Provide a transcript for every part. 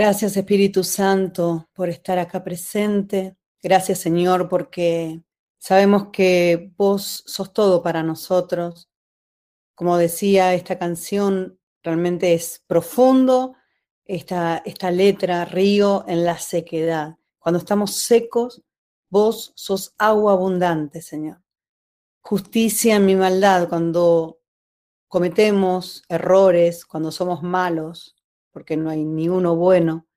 Gracias Espíritu Santo por estar acá presente. Gracias Señor porque sabemos que vos sos todo para nosotros. Como decía esta canción, realmente es profundo esta, esta letra, río en la sequedad. Cuando estamos secos, vos sos agua abundante, Señor. Justicia en mi maldad, cuando cometemos errores, cuando somos malos, porque no hay ni uno bueno,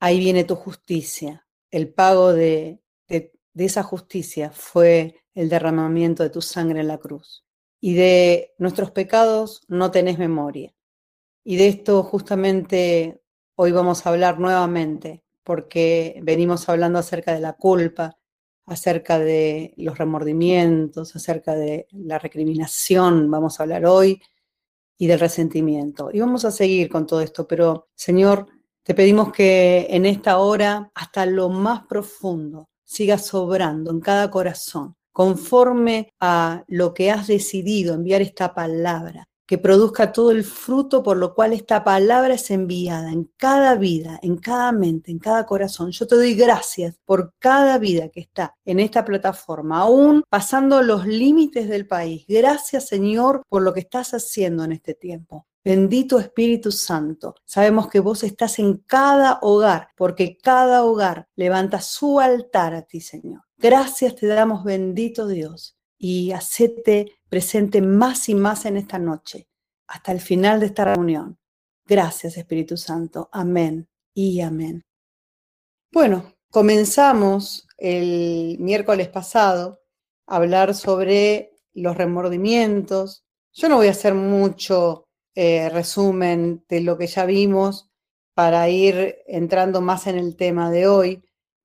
ahí viene tu justicia. El pago de, de, esa justicia fue el derramamiento de tu sangre en la cruz. Y de nuestros pecados no tenés memoria. Y de esto justamente hoy vamos a hablar nuevamente, porque venimos hablando acerca de la culpa, acerca de los remordimientos, acerca de la recriminación, vamos a hablar hoy, y del resentimiento. Y vamos a seguir con todo esto, pero Señor, te pedimos que en esta hora, hasta lo más profundo, siga sobrando en cada corazón, conforme a lo que has decidido enviar esta palabra, que produzca todo el fruto por lo cual esta palabra es enviada en cada vida, en cada mente, en cada corazón. Yo te doy gracias por cada vida que está en esta plataforma, aún pasando los límites del país. Gracias Señor por lo que estás haciendo en este tiempo. Bendito Espíritu Santo, sabemos que vos estás en cada hogar, porque cada hogar levanta su altar a ti, Señor. Gracias te damos, bendito Dios y hacete presente más y más en esta noche, hasta el final de esta reunión. Gracias, Espíritu Santo. Amén y amén. Bueno, comenzamos el miércoles pasado a hablar sobre los remordimientos. Yo no voy a hacer mucho eh, resumen de lo que ya vimos para ir entrando más en el tema de hoy.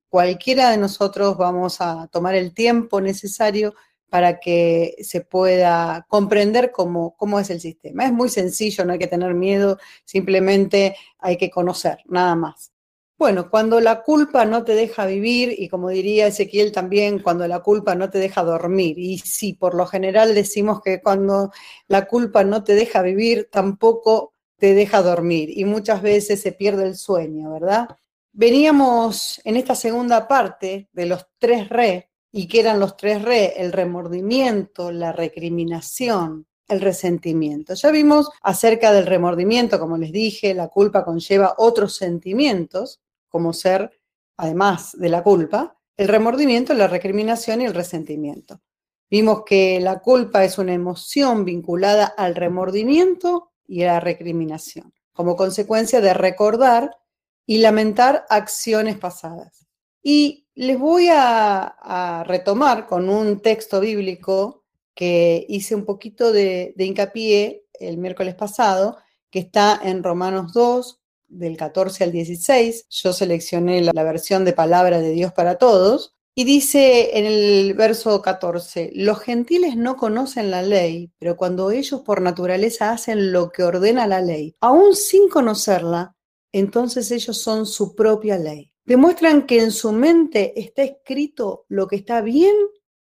Cualquiera de nosotros vamos a tomar el tiempo necesario para que se pueda comprender cómo, cómo es el sistema. Es muy sencillo, no hay que tener miedo, simplemente hay que conocer, nada más. Bueno, cuando la culpa no te deja vivir, y como diría Ezequiel también, cuando la culpa no te deja dormir, y sí, por lo general decimos que cuando la culpa no te deja vivir, tampoco te deja dormir, y muchas veces se pierde el sueño, ¿verdad? Veníamos en esta segunda parte de los tres re, y que eran los tres re, el remordimiento, la recriminación, el resentimiento. Ya vimos acerca del remordimiento, como les dije, la culpa conlleva otros sentimientos, como ser, además de la culpa, el remordimiento, la recriminación y el resentimiento. Vimos que la culpa es una emoción vinculada al remordimiento y a la recriminación, como consecuencia de recordar y lamentar acciones pasadas. Y les voy a, retomar con un texto bíblico que hice un poquito de, hincapié el miércoles pasado, que está en Romanos 2, del 14 al 16. Yo seleccioné la, la versión de palabra de Dios para todos. Y dice en el verso 14, los gentiles no conocen la ley, pero cuando ellos por naturaleza hacen lo que ordena la ley, aún sin conocerla, entonces ellos son su propia ley demuestran que en su mente está escrito lo que está bien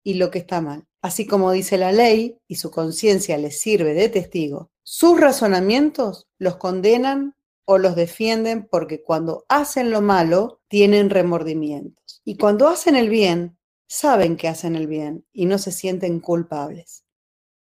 y lo que está mal. Así como dice la ley y su conciencia les sirve de testigo, sus razonamientos los condenan o los defienden porque cuando hacen lo malo tienen remordimientos. Y cuando hacen el bien, saben que hacen el bien y no se sienten culpables.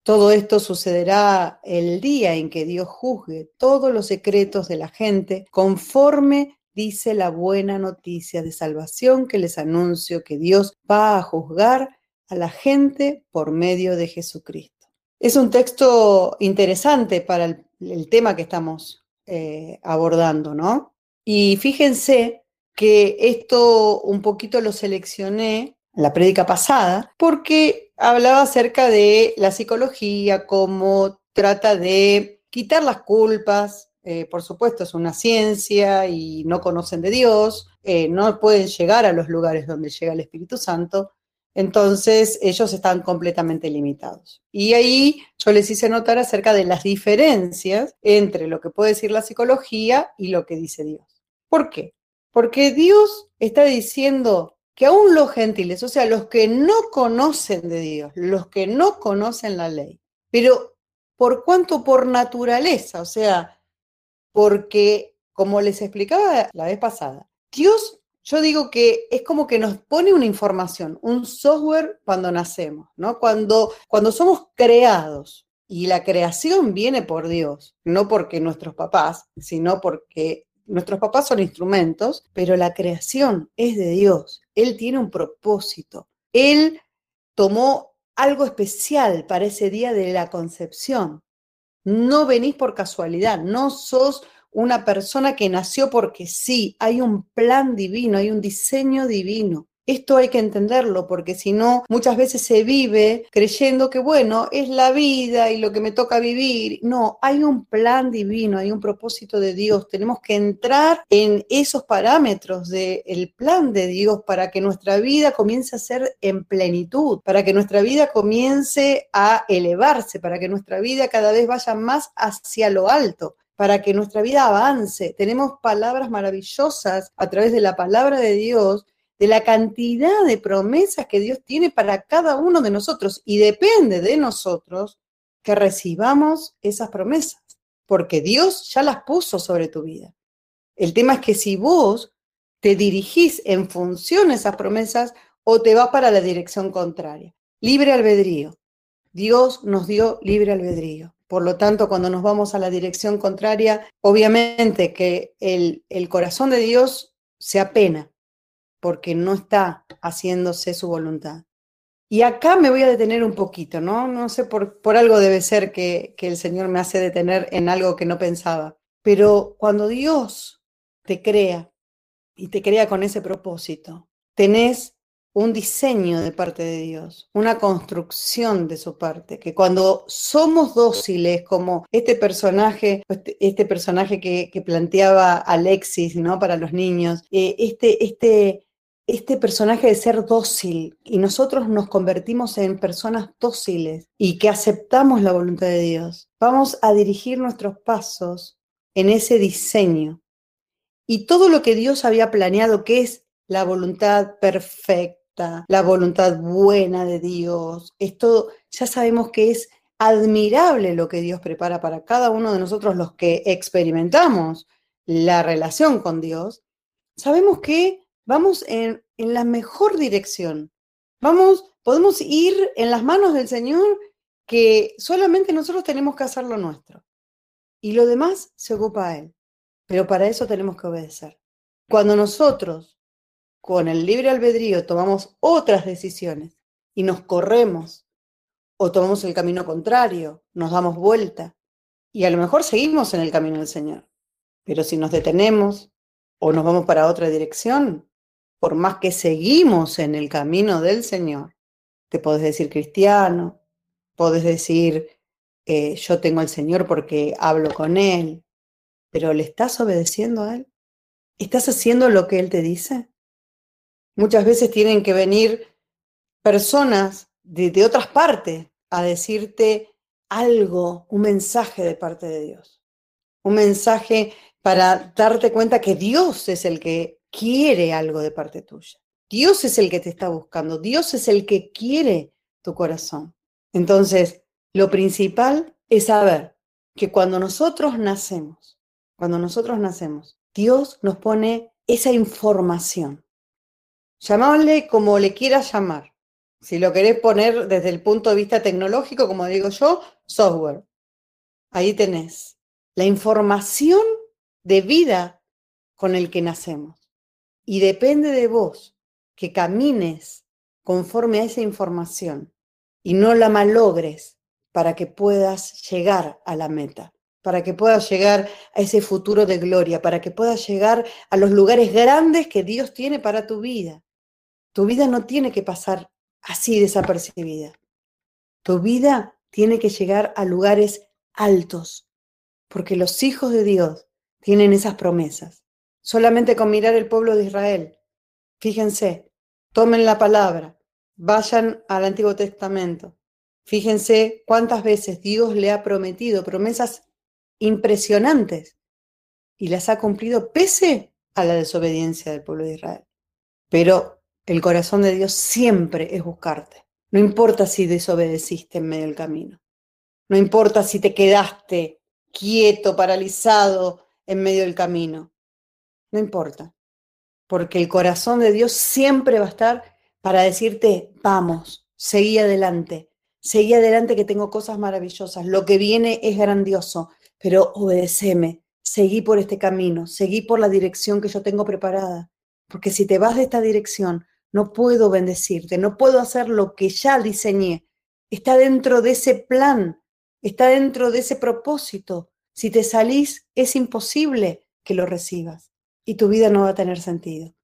Todo esto sucederá el día en que Dios juzgue todos los secretos de la gente conforme dice la buena noticia de salvación que les anuncio que Dios va a juzgar a la gente por medio de Jesucristo. Es un texto interesante para el, tema que estamos eh, abordando, ¿no? Y fíjense que esto un poquito lo seleccioné la prédica pasada porque hablaba acerca de la psicología, cómo trata de quitar las culpas, eh, por supuesto, es una ciencia y no conocen de Dios, eh, no pueden llegar a los lugares donde llega el Espíritu Santo, entonces ellos están completamente limitados. Y ahí yo les hice notar acerca de las diferencias entre lo que puede decir la psicología y lo que dice Dios. ¿Por qué? Porque Dios está diciendo que aún los gentiles, o sea, los que no conocen de Dios, los que no conocen la ley, pero por cuanto por naturaleza, o sea, porque como les explicaba la vez pasada, Dios, yo digo que es como que nos pone una información, un software cuando nacemos, ¿no? Cuando, cuando somos creados. Y la creación viene por Dios, no porque nuestros papás, sino porque nuestros papás son instrumentos, pero la creación es de Dios. Él tiene un propósito. Él tomó algo especial para ese día de la concepción. No venís por casualidad, no sos una persona que nació porque sí, hay un plan divino, hay un diseño divino. Esto hay que entenderlo porque si no, muchas veces se vive creyendo que, bueno, es la vida y lo que me toca vivir. No, hay un plan divino, hay un propósito de Dios. Tenemos que entrar en esos parámetros del plan de Dios para que nuestra vida comience a ser en plenitud, para que nuestra vida comience a elevarse, para que nuestra vida cada vez vaya más hacia lo alto para que nuestra vida avance. Tenemos palabras maravillosas a través de la palabra de Dios de la cantidad de promesas que Dios tiene para cada uno de nosotros y depende de nosotros que recibamos esas promesas, porque Dios ya las puso sobre tu vida. El tema es que si vos te dirigís en función a esas promesas o te vas para la dirección contraria. Libre albedrío. Dios nos dio libre albedrío. Por lo tanto, cuando nos vamos a la dirección contraria, obviamente que el, el corazón de Dios se apena porque no está haciéndose su voluntad. Y acá me voy a detener un poquito, ¿no? No sé, por, por algo debe ser que, que el Señor me hace detener en algo que no pensaba. Pero cuando Dios te crea y te crea con ese propósito, tenés un diseño de parte de Dios, una construcción de su parte, que cuando somos dóciles, como este personaje, este, este personaje que, que, planteaba Alexis, ¿no? Para los niños, eh, este, este, este personaje de ser dócil y nosotros nos convertimos en personas dóciles y que aceptamos la voluntad de Dios, vamos a dirigir nuestros pasos en ese diseño. Y todo lo que Dios había planeado, que es la voluntad perfecta, la voluntad buena de Dios, esto ya sabemos que es admirable lo que Dios prepara para cada uno de nosotros los que experimentamos la relación con Dios. Sabemos que vamos en, en la mejor dirección. Vamos, podemos ir en las manos del Señor que solamente nosotros tenemos que hacer lo nuestro. Y lo demás se ocupa a Él. Pero para eso tenemos que obedecer. Cuando nosotros, con el libre albedrío, tomamos otras decisiones y nos corremos o tomamos el camino contrario, nos damos vuelta y a lo mejor seguimos en el camino del Señor. Pero si nos detenemos o nos vamos para otra dirección, por más que seguimos en el camino del Señor, te podés decir cristiano, podés decir eh, yo tengo al Señor porque hablo con Él, pero ¿le estás obedeciendo a Él? ¿Estás haciendo lo que Él te dice? Muchas veces tienen que venir personas de, de otras partes a decirte algo, un mensaje de parte de Dios. Un mensaje para darte cuenta que Dios es el que quiere algo de parte tuya. Dios es el que te está buscando, Dios es el que quiere tu corazón. Entonces, lo principal es saber que cuando nosotros nacemos, cuando nosotros nacemos, Dios nos pone esa información. Llamarle como le quieras llamar. Si lo querés poner desde el punto de vista tecnológico, como digo yo, software. Ahí tenés la información de vida con el que nacemos. Y depende de vos que camines conforme a esa información y no la malogres para que puedas llegar a la meta, para que puedas llegar a ese futuro de gloria, para que puedas llegar a los lugares grandes que Dios tiene para tu vida. Tu vida no tiene que pasar así desapercibida. Tu vida tiene que llegar a lugares altos, porque los hijos de Dios tienen esas promesas solamente con mirar el pueblo de Israel. Fíjense, tomen la palabra, vayan al Antiguo Testamento. Fíjense cuántas veces Dios le ha prometido promesas impresionantes y las ha cumplido pese a la desobediencia del pueblo de Israel. Pero el corazón de Dios siempre es buscarte. No importa si desobedeciste en medio del camino. No importa si te quedaste quieto, paralizado, en medio del camino. No importa, porque el corazón de Dios siempre va a estar para decirte, vamos, seguí adelante, seguí adelante que tengo cosas maravillosas, lo que viene es grandioso, pero obedeceme, seguí por este camino, seguí por la dirección que yo tengo preparada, porque si te vas de esta dirección, no puedo bendecirte, no puedo hacer lo que ya diseñé. Está dentro de ese plan, está dentro de ese propósito. Si te salís, es imposible que lo recibas y tu vida no va a tener sentido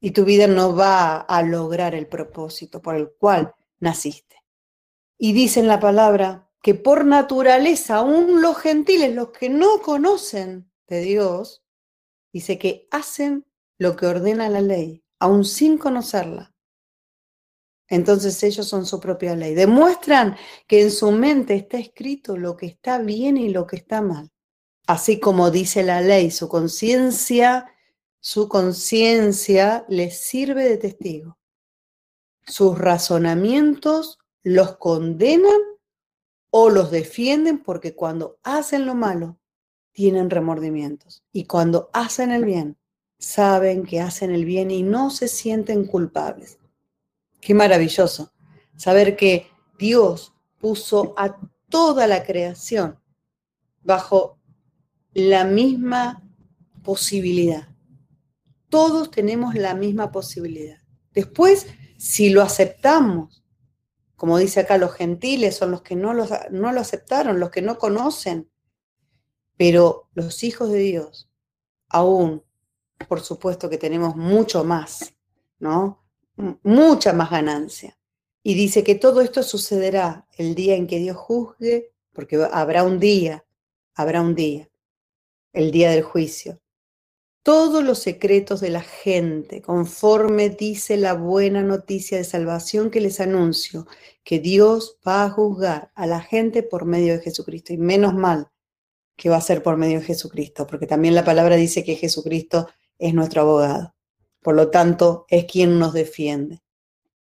y tu vida no va a lograr el propósito por el cual naciste. Y dice en la palabra que por naturaleza, aún los gentiles, los que no conocen de Dios, dice que hacen lo que ordena la ley, aún sin conocerla. Entonces ellos son su propia ley. Demuestran que en su mente está escrito lo que está bien y lo que está mal. Así como dice la ley, su conciencia, su conciencia les sirve de testigo. Sus razonamientos los condenan o los defienden porque cuando hacen lo malo tienen remordimientos y cuando hacen el bien saben que hacen el bien y no se sienten culpables. Qué maravilloso saber que Dios puso a toda la creación bajo la misma posibilidad. Todos tenemos la misma posibilidad. Después, si lo aceptamos, como dice acá, los gentiles son los que no, no lo aceptaron, los que no conocen, pero los hijos de Dios aún por supuesto que tenemos mucho más, ¿no? Mucha más ganancia. Y dice que todo esto sucederá el día en que Dios juzgue, porque habrá un día, habrá un día, el día del juicio. Todos los secretos de la gente, conforme dice la buena noticia de salvación que les anuncio, que Dios va a juzgar a la gente por medio de Jesucristo. Y menos mal que va a ser por medio de Jesucristo, porque también la palabra dice que Jesucristo es nuestro abogado. Por lo tanto, es quien nos defiende.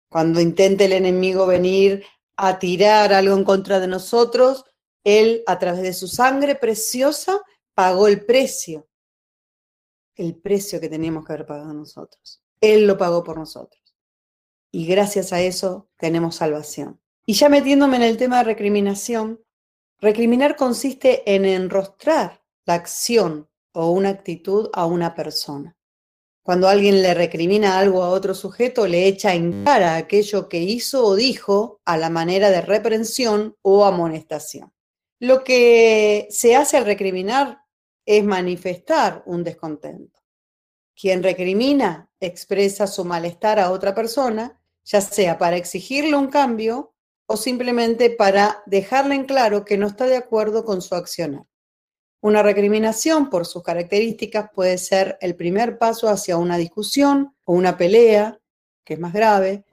Cuando intente el enemigo venir a tirar algo en contra de nosotros, Él, a través de su sangre preciosa, pagó el precio. El precio que teníamos que haber pagado nosotros. Él lo pagó por nosotros. Y gracias a eso tenemos salvación. Y ya metiéndome en el tema de recriminación, recriminar consiste en enrostrar la acción o una actitud a una persona. Cuando alguien le recrimina algo a otro sujeto, le echa en cara aquello que hizo o dijo a la manera de reprensión o amonestación. Lo que se hace al recriminar es manifestar un descontento. Quien recrimina expresa su malestar a otra persona, ya sea para exigirle un cambio o simplemente para dejarle en claro que no está de acuerdo con su accionar. Una recriminación, por sus características, puede ser el primer paso hacia una discusión o una pelea, que es más grave,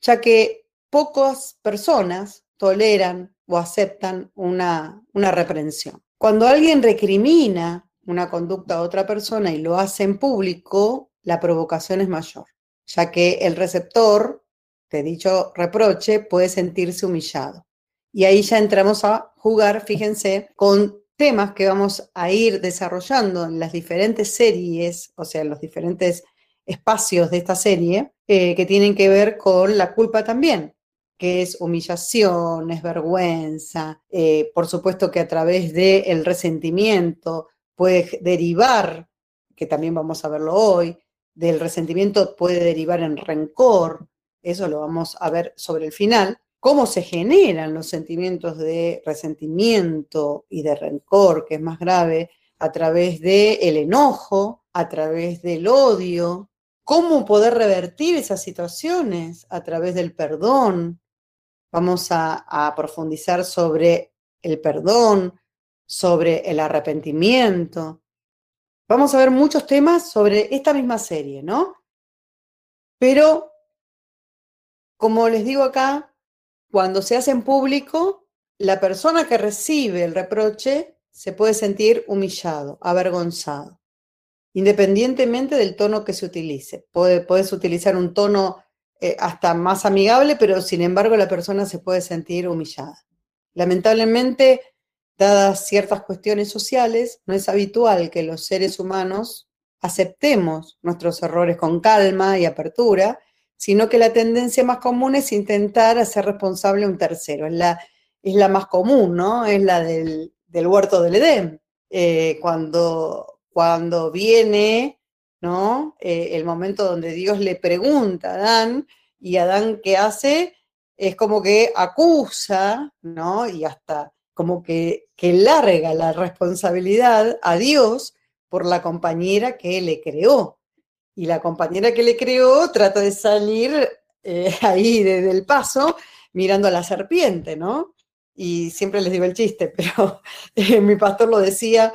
ya que pocas personas toleran o aceptan una, una reprensión. Cuando alguien recrimina una conducta a otra persona y lo hace en público, la provocación es mayor, ya que el receptor de dicho reproche puede sentirse humillado. Y ahí ya entramos a jugar, fíjense, con temas que vamos a ir desarrollando en las diferentes series, o sea, en los diferentes espacios de esta serie, eh, que tienen que ver con la culpa también, que es humillación, es vergüenza, eh, por supuesto que a través del resentimiento puede derivar, que también vamos a verlo hoy, del resentimiento puede derivar en rencor, eso lo vamos a ver sobre el final, cómo se generan los sentimientos de resentimiento y de rencor, que es más grave, a través del enojo, a través del odio, cómo poder revertir esas situaciones a través del perdón. Vamos a, profundizar sobre el perdón, sobre el arrepentimiento. Vamos a ver muchos temas sobre esta misma serie, ¿no? Pero, como les digo acá, cuando se hace en público, la persona que recibe el reproche se puede sentir humillado, avergonzado, independientemente del tono que se utilice. puedes utilizar un tono eh, hasta más amigable, pero sin embargo la persona se puede sentir humillada. Lamentablemente, dadas ciertas cuestiones sociales, no es habitual que los seres humanos aceptemos nuestros errores con calma y apertura, sino que la tendencia más común es intentar hacer responsable a un tercero. Es la, es la más común, ¿no? Es la del, huerto del Edén. Eh, cuando, cuando viene, ¿no? Eh, el momento donde Dios le pregunta a Adán, y Adán, ¿qué hace? Es como que acusa, ¿no? Y hasta como que, que larga la responsabilidad a Dios por la compañera que le creó. Y la compañera que le creó trata de salir eh, ahí desde el paso mirando a la serpiente, ¿no? Y siempre les digo el chiste, pero eh, mi pastor lo decía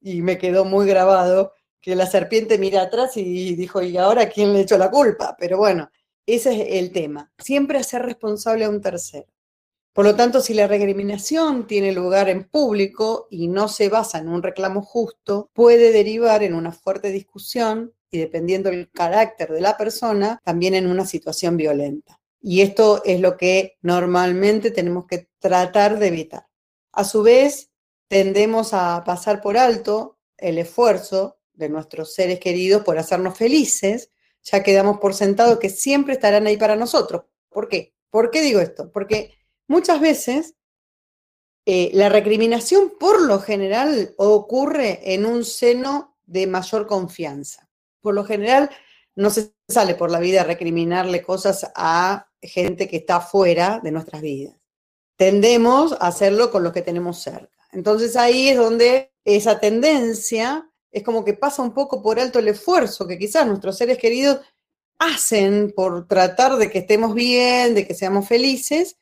y me quedó muy grabado, que la serpiente mira atrás y dijo, ¿y ahora quién le echó la culpa? Pero bueno, ese es el tema, siempre hacer responsable a un tercero. Por lo tanto, si la recriminación tiene lugar en público y no se basa en un reclamo justo, puede derivar en una fuerte discusión y dependiendo del carácter de la persona, también en una situación violenta. Y esto es lo que normalmente tenemos que tratar de evitar. A su vez, tendemos a pasar por alto el esfuerzo de nuestros seres queridos por hacernos felices, ya que damos por sentado que siempre estarán ahí para nosotros. ¿Por qué? ¿Por qué digo esto? Porque Muchas veces eh, la recriminación por lo general ocurre en un seno de mayor confianza. Por lo general no se sale por la vida a recriminarle cosas a gente que está fuera de nuestras vidas. Tendemos a hacerlo con los que tenemos cerca. Entonces ahí es donde esa tendencia es como que pasa un poco por alto el esfuerzo que quizás nuestros seres queridos hacen por tratar de que estemos bien, de que seamos felices,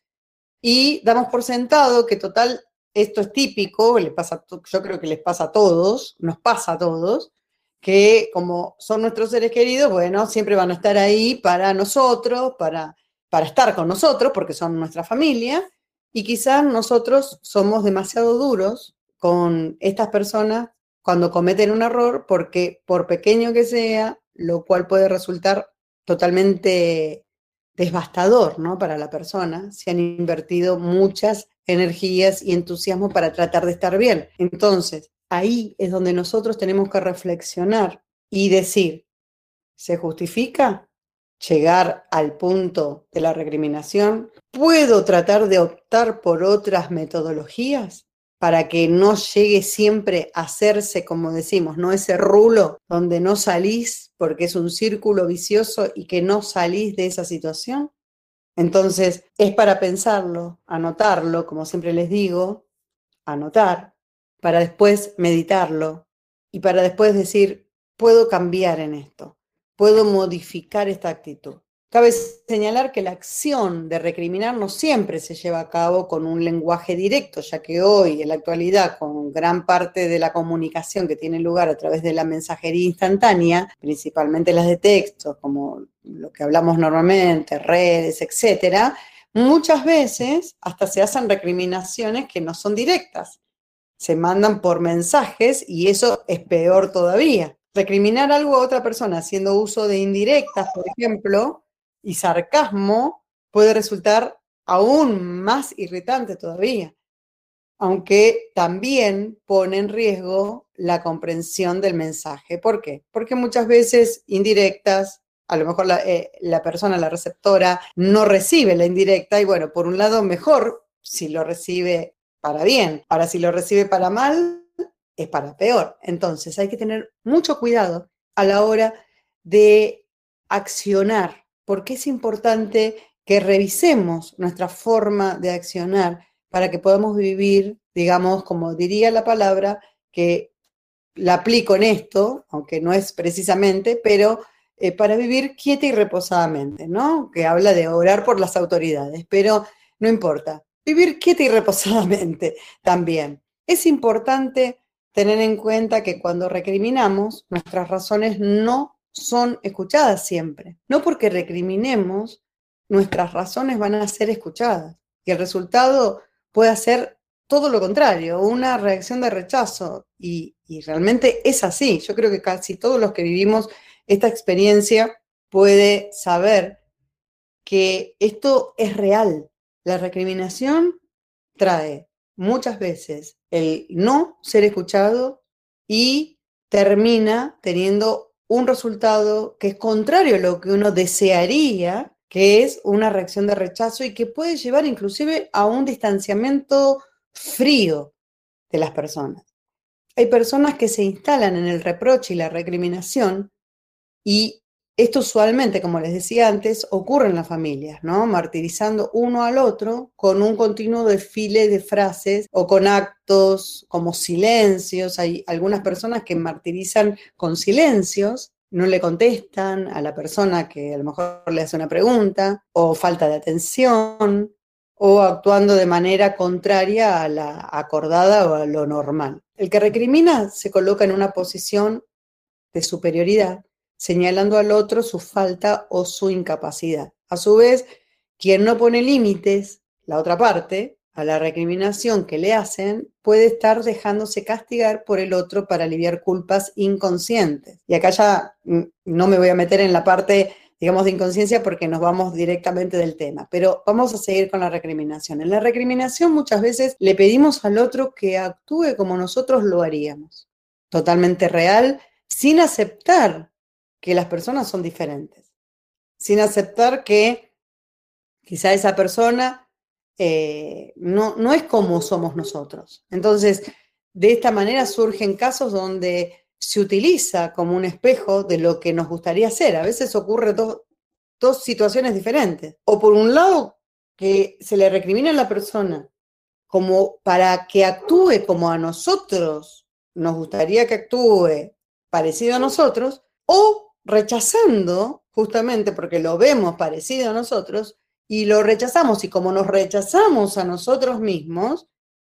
y damos por sentado que total, esto es típico, le pasa, yo creo que les pasa a todos, nos pasa a todos, que como son nuestros seres queridos, bueno, siempre van a estar ahí para nosotros, para, para estar con nosotros, porque son nuestra familia, y quizás nosotros somos demasiado duros con estas personas cuando cometen un error, porque por pequeño que sea, lo cual puede resultar totalmente devastador ¿no? para la persona. Se han invertido muchas energías y entusiasmo para tratar de estar bien. Entonces, ahí es donde nosotros tenemos que reflexionar y decir, ¿se justifica llegar al punto de la recriminación? ¿Puedo tratar de optar por otras metodologías? Para que no llegue siempre a hacerse, como decimos, ¿no? Ese rulo donde no salís porque es un círculo vicioso y que no salís de esa situación. Entonces, es para pensarlo, anotarlo, como siempre les digo, anotar, para después meditarlo y para después decir, puedo cambiar en esto, puedo modificar esta actitud. Cabe señalar que la acción de recriminar no siempre se lleva a cabo con un lenguaje directo, ya que hoy, en la actualidad, con gran parte de la comunicación que tiene lugar a través de la mensajería instantánea, principalmente las de texto, como lo que hablamos normalmente, redes, etcétera, muchas veces hasta se hacen recriminaciones que no son directas. Se mandan por mensajes y eso es peor todavía. Recriminar algo a otra persona haciendo uso de indirectas, por ejemplo, y sarcasmo puede resultar aún más irritante todavía, aunque también pone en riesgo la comprensión del mensaje. ¿Por qué? Porque muchas veces indirectas, a lo mejor la, eh, la persona, la receptora, no recibe la indirecta y bueno, por un lado mejor si lo recibe para bien, ahora si lo recibe para mal, es para peor. Entonces hay que tener mucho cuidado a la hora de accionar porque es importante que revisemos nuestra forma de accionar para que podamos vivir, digamos, como diría la palabra, que la aplico en esto, aunque no es precisamente, pero eh, para vivir quieta y reposadamente, ¿no? Que habla de orar por las autoridades, pero no importa, vivir quieta y reposadamente también. Es importante tener en cuenta que cuando recriminamos, nuestras razones no son escuchadas siempre. No porque recriminemos, nuestras razones van a ser escuchadas. Y el resultado puede ser todo lo contrario, una reacción de rechazo. Y, realmente es así. Yo creo que casi todos los que vivimos esta experiencia puede saber que esto es real. La recriminación trae muchas veces el no ser escuchado y termina teniendo un resultado que es contrario a lo que uno desearía, que es una reacción de rechazo y que puede llevar inclusive a un distanciamiento frío de las personas. Hay personas que se instalan en el reproche y la recriminación y esto usualmente, como les decía antes, ocurre en las familias, ¿no? Martirizando uno al otro con un continuo desfile de frases o con actos como silencios. Hay algunas personas que martirizan con silencios, no le contestan a la persona que a lo mejor le hace una pregunta, o falta de atención, o actuando de manera contraria a la acordada o a lo normal. El que recrimina se coloca en una posición de superioridad señalando al otro su falta o su incapacidad. A su vez, quien no pone límites, la otra parte, a la recriminación que le hacen, puede estar dejándose castigar por el otro para aliviar culpas inconscientes. Y acá ya no me voy a meter en la parte, digamos, de inconsciencia porque nos vamos directamente del tema, pero vamos a seguir con la recriminación. En la recriminación muchas veces le pedimos al otro que actúe como nosotros lo haríamos, totalmente real, sin aceptar que las personas son diferentes, sin aceptar que quizá esa persona eh, no, no es como somos nosotros. Entonces, de esta manera surgen casos donde se utiliza como un espejo de lo que nos gustaría ser. A veces ocurre dos, dos situaciones diferentes. O por un lado, que se le recrimina a la persona como para que actúe como a nosotros nos gustaría que actúe parecido a nosotros, o rechazando, justamente porque lo vemos parecido a nosotros, y lo rechazamos, y como nos rechazamos a nosotros mismos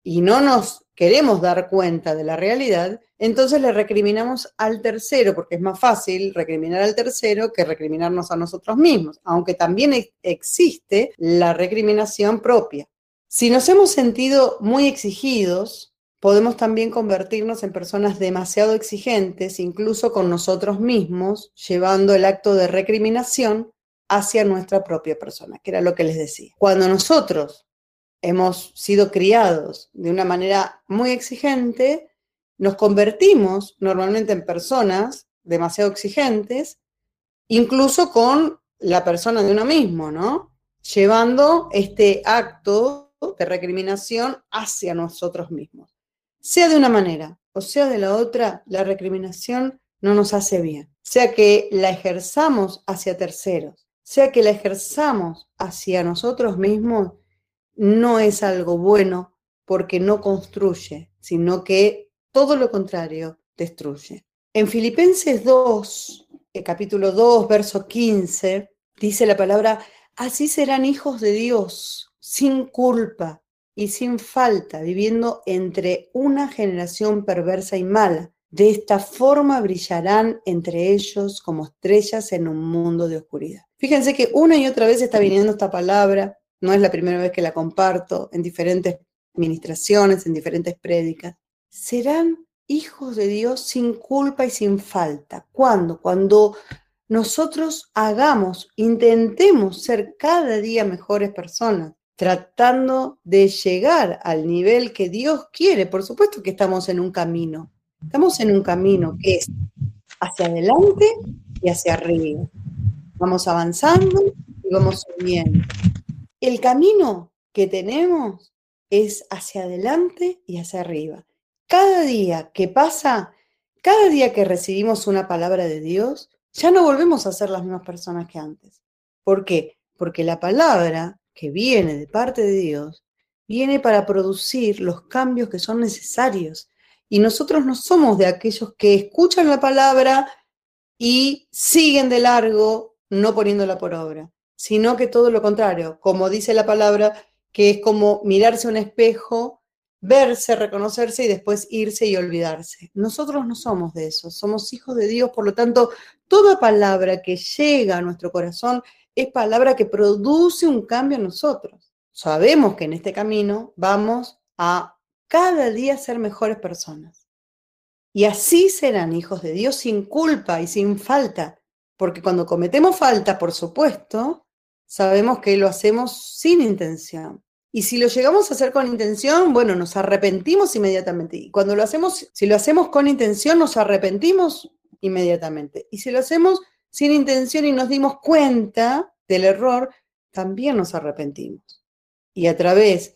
y no nos queremos dar cuenta de la realidad, entonces le recriminamos al tercero, porque es más fácil recriminar al tercero que recriminarnos a nosotros mismos, aunque también existe la recriminación propia. Si nos hemos sentido muy exigidos, Podemos también convertirnos en personas demasiado exigentes, incluso con nosotros mismos, llevando el acto de recriminación hacia nuestra propia persona, que era lo que les decía. Cuando nosotros hemos sido criados de una manera muy exigente, nos convertimos normalmente en personas demasiado exigentes, incluso con la persona de uno mismo, ¿no? Llevando este acto de recriminación hacia nosotros mismos. Sea de una manera o sea de la otra, la recriminación no nos hace bien. Sea que la ejerzamos hacia terceros, sea que la ejerzamos hacia nosotros mismos, no es algo bueno porque no construye, sino que todo lo contrario destruye. En Filipenses 2, el capítulo 2, verso 15, dice la palabra, así serán hijos de Dios, sin culpa, y sin falta, viviendo entre una generación perversa y mala. De esta forma brillarán entre ellos como estrellas en un mundo de oscuridad. Fíjense que una y otra vez está viniendo esta palabra, no es la primera vez que la comparto en diferentes administraciones, en diferentes prédicas. Serán hijos de Dios sin culpa y sin falta. ¿Cuándo? Cuando nosotros hagamos, intentemos ser cada día mejores personas, tratando de llegar al nivel que Dios quiere. Por supuesto que estamos en un camino. Estamos en un camino que es hacia adelante y hacia arriba. Vamos avanzando y vamos subiendo. El camino que tenemos es hacia adelante y hacia arriba. Cada día que pasa, cada día que recibimos una palabra de Dios, ya no volvemos a ser las mismas personas que antes. ¿Por qué? Porque la palabra que viene de parte de Dios, viene para producir los cambios que son necesarios. Y nosotros no somos de aquellos que escuchan la palabra y siguen de largo no poniéndola por obra, sino que todo lo contrario, como dice la palabra, que es como mirarse a un espejo, verse, reconocerse y después irse y olvidarse. Nosotros no somos de eso, somos hijos de Dios, por lo tanto, toda palabra que llega a nuestro corazón es palabra que produce un cambio en nosotros. Sabemos que en este camino vamos a cada día ser mejores personas. Y así serán hijos de Dios sin culpa y sin falta, porque cuando cometemos falta, por supuesto, sabemos que lo hacemos sin intención. Y si lo llegamos a hacer con intención, bueno, nos arrepentimos inmediatamente. Y cuando lo hacemos, si lo hacemos con intención, nos arrepentimos inmediatamente. Y si lo hacemos sin intención y nos dimos cuenta del error, también nos arrepentimos. Y a través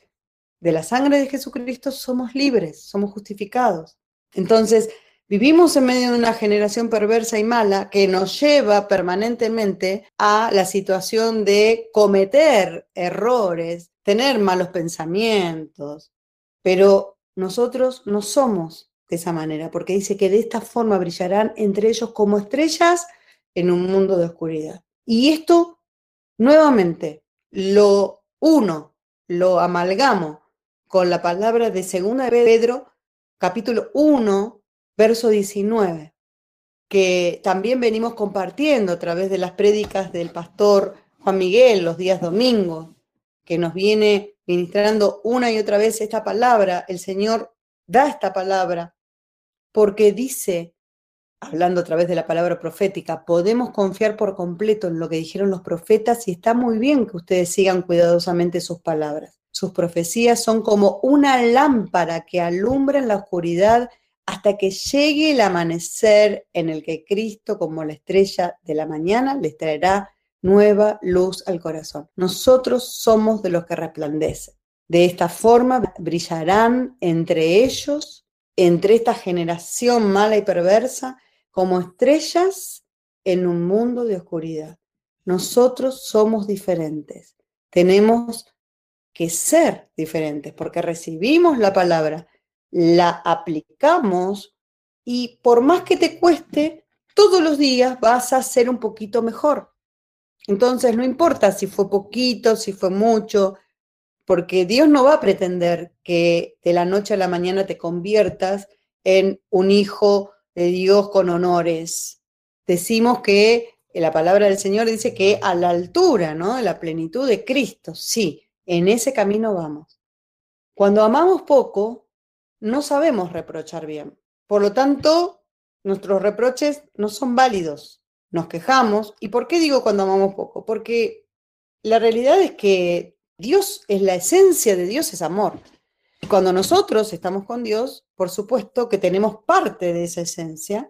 de la sangre de Jesucristo somos libres, somos justificados. Entonces, vivimos en medio de una generación perversa y mala que nos lleva permanentemente a la situación de cometer errores, tener malos pensamientos, pero nosotros no somos de esa manera, porque dice que de esta forma brillarán entre ellos como estrellas en un mundo de oscuridad. Y esto, nuevamente, lo uno, lo amalgamo con la palabra de segunda de Pedro, capítulo 1, verso 19, que también venimos compartiendo a través de las prédicas del pastor Juan Miguel los días domingos, que nos viene ministrando una y otra vez esta palabra. El Señor da esta palabra porque dice, hablando a través de la palabra profética, podemos confiar por completo en lo que dijeron los profetas y está muy bien que ustedes sigan cuidadosamente sus palabras. Sus profecías son como una lámpara que alumbra en la oscuridad hasta que llegue el amanecer en el que Cristo, como la estrella de la mañana, les traerá nueva luz al corazón. Nosotros somos de los que resplandecen. De esta forma brillarán entre ellos, entre esta generación mala y perversa, como estrellas en un mundo de oscuridad. Nosotros somos diferentes. Tenemos que ser diferentes, porque recibimos la palabra, la aplicamos y por más que te cueste, todos los días vas a ser un poquito mejor. Entonces, no importa si fue poquito, si fue mucho, porque Dios no va a pretender que de la noche a la mañana te conviertas en un hijo de Dios con honores. Decimos que la palabra del Señor dice que a la altura, ¿no? De la plenitud de Cristo, sí, en ese camino vamos. Cuando amamos poco, no sabemos reprochar bien. Por lo tanto, nuestros reproches no son válidos. Nos quejamos. ¿Y por qué digo cuando amamos poco? Porque la realidad es que Dios es la esencia de Dios, es amor. Y cuando nosotros estamos con Dios, por supuesto que tenemos parte de esa esencia,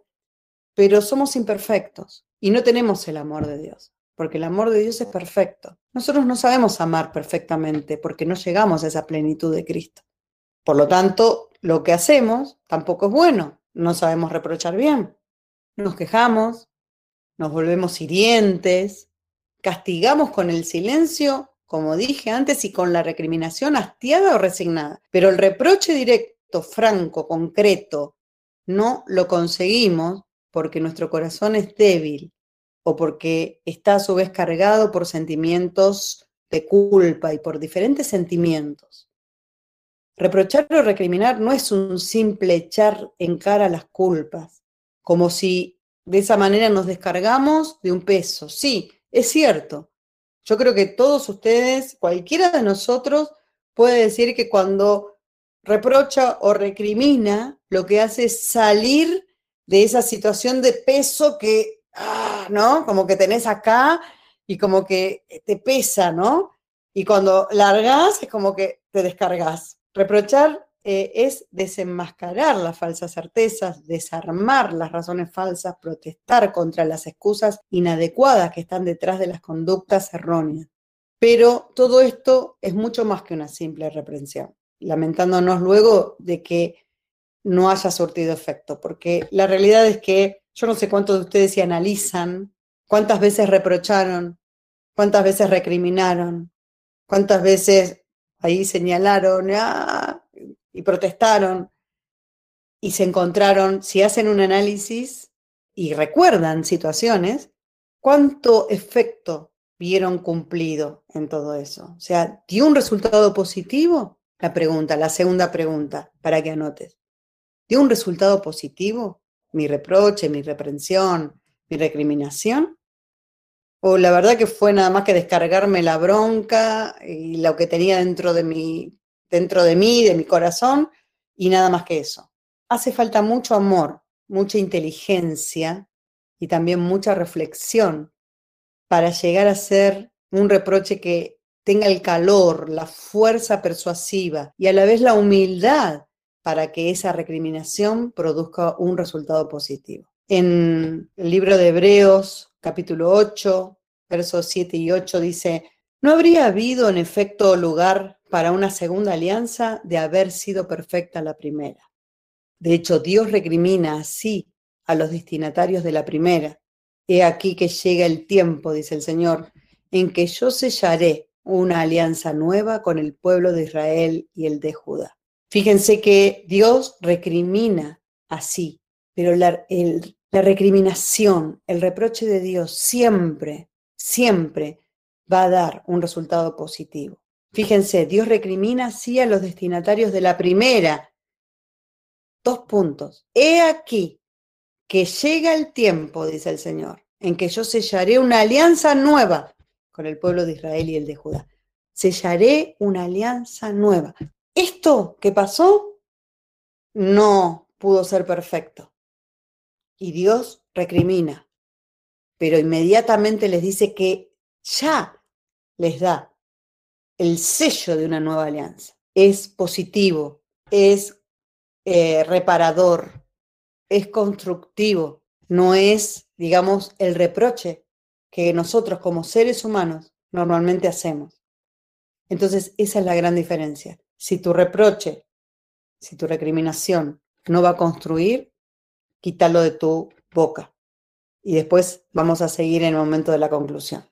pero somos imperfectos y no tenemos el amor de Dios porque el amor de Dios es perfecto. Nosotros no sabemos amar perfectamente porque no llegamos a esa plenitud de Cristo. Por lo tanto, lo que hacemos tampoco es bueno. No sabemos reprochar bien. Nos quejamos, nos volvemos hirientes, castigamos con el silencio, como dije antes, y con la recriminación hastiada o resignada. Pero el reproche directo, franco, concreto, no lo conseguimos porque nuestro corazón es débil o porque está a su vez cargado por sentimientos de culpa y por diferentes sentimientos. Reprochar o recriminar no es un simple echar en cara las culpas, como si de esa manera nos descargamos de un peso. Sí, es cierto. Yo creo que todos ustedes, cualquiera de nosotros, puede decir que cuando reprocha o recrimina, lo que hace es salir de esa situación de peso que ah, ¿no? Como que tenés acá y como que te pesa, ¿no? Y cuando largas es como que te descargas. Reprochar eh, es desenmascarar las falsas certezas, desarmar las razones falsas, protestar contra las excusas inadecuadas que están detrás de las conductas erróneas. Pero todo esto es mucho más que una simple reprensión, lamentándonos luego de que no haya surtido efecto, porque la realidad es que yo no sé cuántos de ustedes se analizan, cuántas veces reprocharon, cuántas veces recriminaron, cuántas veces ahí señalaron ah", y protestaron y se encontraron, si hacen un análisis y recuerdan situaciones, cuánto efecto vieron cumplido en todo eso. O sea, ¿dio un resultado positivo? La pregunta, la segunda pregunta, para que anotes. ¿Dio un resultado positivo? mi reproche, mi reprensión, mi recriminación? ¿O la verdad que fue nada más que descargarme la bronca y lo que tenía dentro de, mi, dentro de mí, de mi corazón, y nada más que eso? Hace falta mucho amor, mucha inteligencia y también mucha reflexión para llegar a ser un reproche que tenga el calor, la fuerza persuasiva y a la vez la humildad para que esa recriminación produzca un resultado positivo. En el libro de Hebreos, capítulo 8, versos 7 y 8 dice, ¿no habría habido en efecto lugar para una segunda alianza de haber sido perfecta la primera? De hecho, Dios recrimina así a los destinatarios de la primera. He aquí que llega el tiempo, dice el Señor, en que yo sellaré una alianza nueva con el pueblo de Israel y el de Judá. Fíjense que Dios recrimina así, pero la, la recriminación, el reproche de Dios siempre, siempre va a dar un resultado positivo. Fíjense, Dios recrimina así a los destinatarios de la primera. Dos puntos. He aquí que llega el tiempo, dice el Señor, en que yo sellaré una alianza nueva con el pueblo de Israel y el de Judá. Sellaré una alianza nueva. Esto que pasó no pudo ser perfecto. Y Dios recrimina, pero inmediatamente les dice que ya les da el sello de una nueva alianza. Es positivo, es eh, reparador, es constructivo, no es, digamos, el reproche que nosotros como seres humanos normalmente hacemos. Entonces, esa es la gran diferencia. Si tu reproche, si tu recriminación no va a construir, quítalo de tu boca. Y después vamos a seguir en el momento de la conclusión.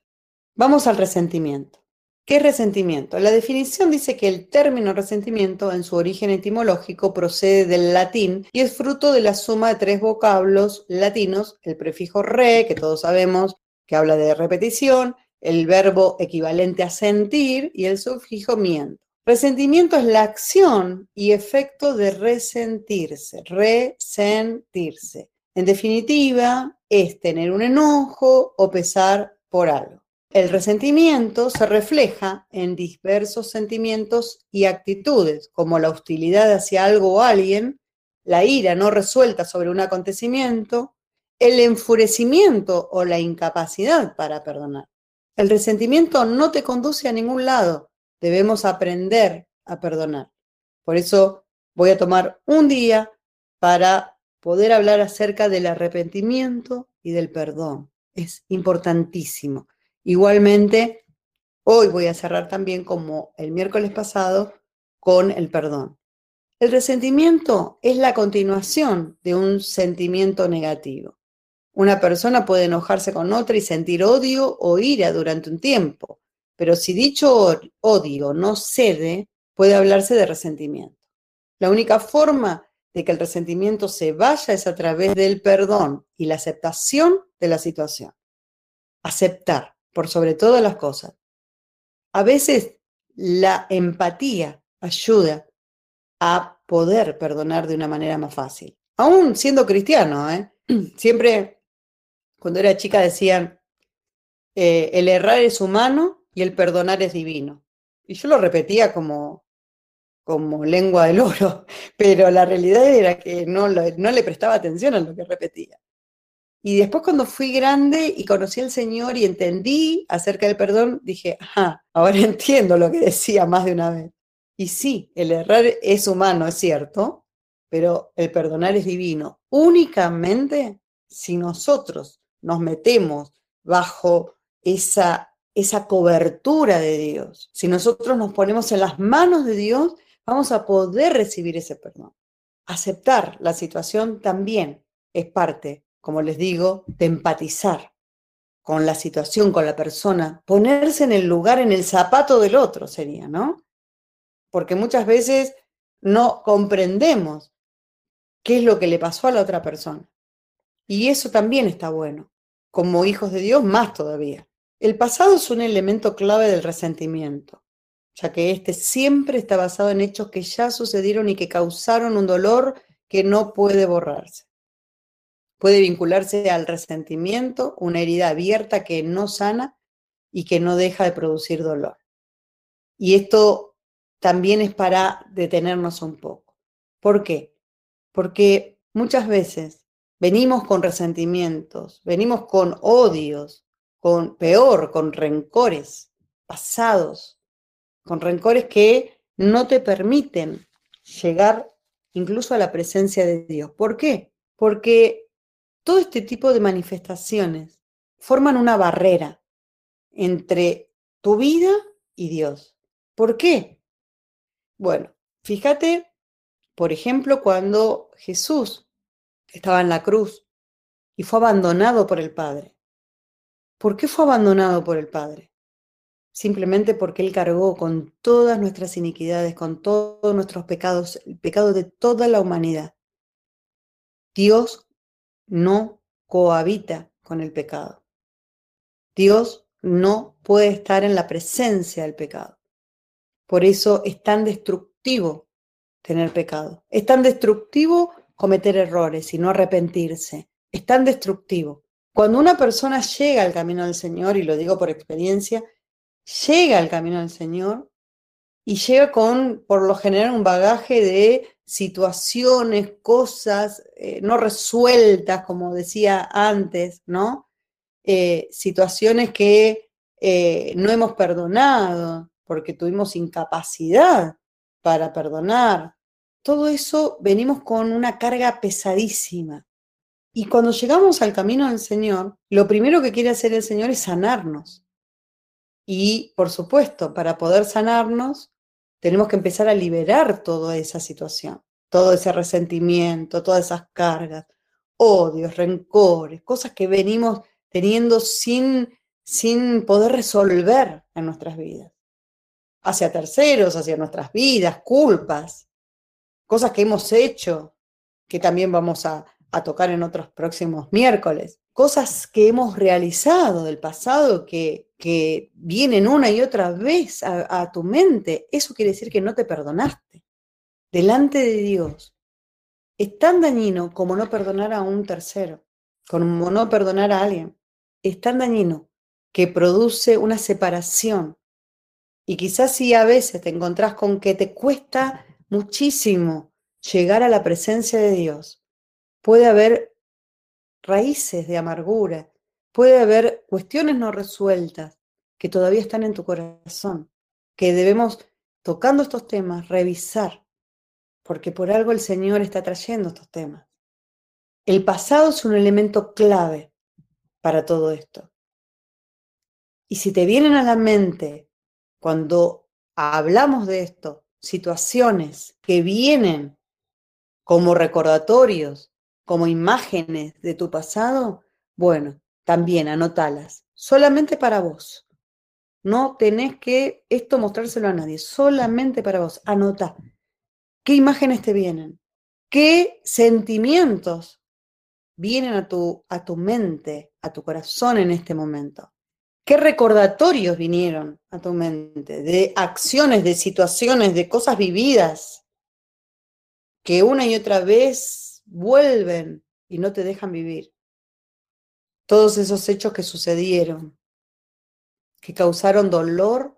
Vamos al resentimiento. ¿Qué es resentimiento? La definición dice que el término resentimiento en su origen etimológico procede del latín y es fruto de la suma de tres vocablos latinos, el prefijo re, que todos sabemos que habla de repetición, el verbo equivalente a sentir y el sufijo miento. Resentimiento es la acción y efecto de resentirse, resentirse. En definitiva, es tener un enojo o pesar por algo. El resentimiento se refleja en diversos sentimientos y actitudes, como la hostilidad hacia algo o alguien, la ira no resuelta sobre un acontecimiento, el enfurecimiento o la incapacidad para perdonar. El resentimiento no te conduce a ningún lado. Debemos aprender a perdonar. Por eso voy a tomar un día para poder hablar acerca del arrepentimiento y del perdón. Es importantísimo. Igualmente, hoy voy a cerrar también como el miércoles pasado con el perdón. El resentimiento es la continuación de un sentimiento negativo. Una persona puede enojarse con otra y sentir odio o ira durante un tiempo, pero si dicho odio no cede, puede hablarse de resentimiento. La única forma de que el resentimiento se vaya es a través del perdón y la aceptación de la situación. Aceptar, por sobre todas las cosas. A veces la empatía ayuda a poder perdonar de una manera más fácil. Aún siendo cristiano, ¿eh? siempre cuando era chica decían, eh, el errar es humano y el perdonar es divino. Y yo lo repetía como, como lengua del oro, pero la realidad era que no, no le prestaba atención a lo que repetía. Y después cuando fui grande y conocí al Señor y entendí acerca del perdón, dije, ajá, ahora entiendo lo que decía más de una vez. Y sí, el errar es humano, es cierto, pero el perdonar es divino. Únicamente si nosotros nos metemos bajo esa, esa cobertura de Dios, si nosotros nos ponemos en las manos de Dios, vamos a poder recibir ese perdón. Aceptar la situación también es parte, como les digo, de empatizar con la situación, con la persona, ponerse en el lugar, en el zapato del otro sería, ¿no? Porque muchas veces no comprendemos qué es lo que le pasó a la otra persona. Y eso también está bueno como hijos de Dios, más todavía. El pasado es un elemento clave del resentimiento, ya que este siempre está basado en hechos que ya sucedieron y que causaron un dolor que no puede borrarse. Puede vincularse al resentimiento, una herida abierta que no sana y que no deja de producir dolor. Y esto también es para detenernos un poco. ¿Por qué? Porque muchas veces venimos con resentimientos, venimos con odios, con peor, con rencores pasados con rencores que no te permiten llegar incluso a la presencia de Dios. ¿Por qué? Porque todo este tipo de manifestaciones forman una barrera entre tu vida y Dios. ¿Por qué? Bueno, fíjate, por ejemplo, cuando Jesús estaba en la cruz y fue abandonado por el Padre. ¿Por qué fue abandonado por el Padre? Simplemente porque Él cargó con todas nuestras iniquidades, con todos nuestros pecados, el pecado de toda la humanidad. Dios no cohabita con el pecado. Dios no puede estar en la presencia del pecado. Por eso es tan destructivo tener pecado. Es tan destructivo cometer errores y no arrepentirse. Es tan destructivo. Cuando una persona llega al camino del Señor, y lo digo por experiencia, llega al camino del Señor y llega con, por lo general, un bagaje de situaciones, cosas eh, no resueltas, como decía antes, ¿no? Eh, situaciones que eh, no hemos perdonado porque tuvimos incapacidad para perdonar. Todo eso venimos con una carga pesadísima. Y cuando llegamos al camino del Señor, lo primero que quiere hacer el Señor es sanarnos. Y, por supuesto, para poder sanarnos, tenemos que empezar a liberar toda esa situación, todo ese resentimiento, todas esas cargas, odios, rencores, cosas que venimos teniendo sin, sin poder resolver en nuestras vidas. Hacia terceros, hacia nuestras vidas, culpas, cosas que hemos hecho, que también vamos a, a tocar en otros próximos miércoles cosas que hemos realizado del pasado que, que vienen una y otra vez a, a tu mente, eso quiere decir que no te perdonaste. Delante de Dios es tan dañino como no perdonar a un tercero, como no perdonar a alguien. Es tan dañino que produce una separación. Y quizás si a veces te encontrás con que te cuesta muchísimo llegar a la presencia de Dios, puede haber raíces de amargura, puede haber cuestiones no resueltas que todavía están en tu corazón, que debemos, tocando estos temas, revisar, porque por algo el Señor está trayendo estos temas. El pasado es un elemento clave para todo esto. Y si te vienen a la mente cuando hablamos de esto, situaciones que vienen como recordatorios como imágenes de tu pasado, bueno, también anotalas, solamente para vos. No tenés que esto mostrárselo a nadie, solamente para vos. Anota. ¿Qué imágenes te vienen? ¿Qué sentimientos vienen a tu, a tu mente, a tu corazón en este momento? ¿Qué recordatorios vinieron a tu mente de acciones, de situaciones, de cosas vividas que una y otra vez vuelven y no te dejan vivir. Todos esos hechos que sucedieron, que causaron dolor,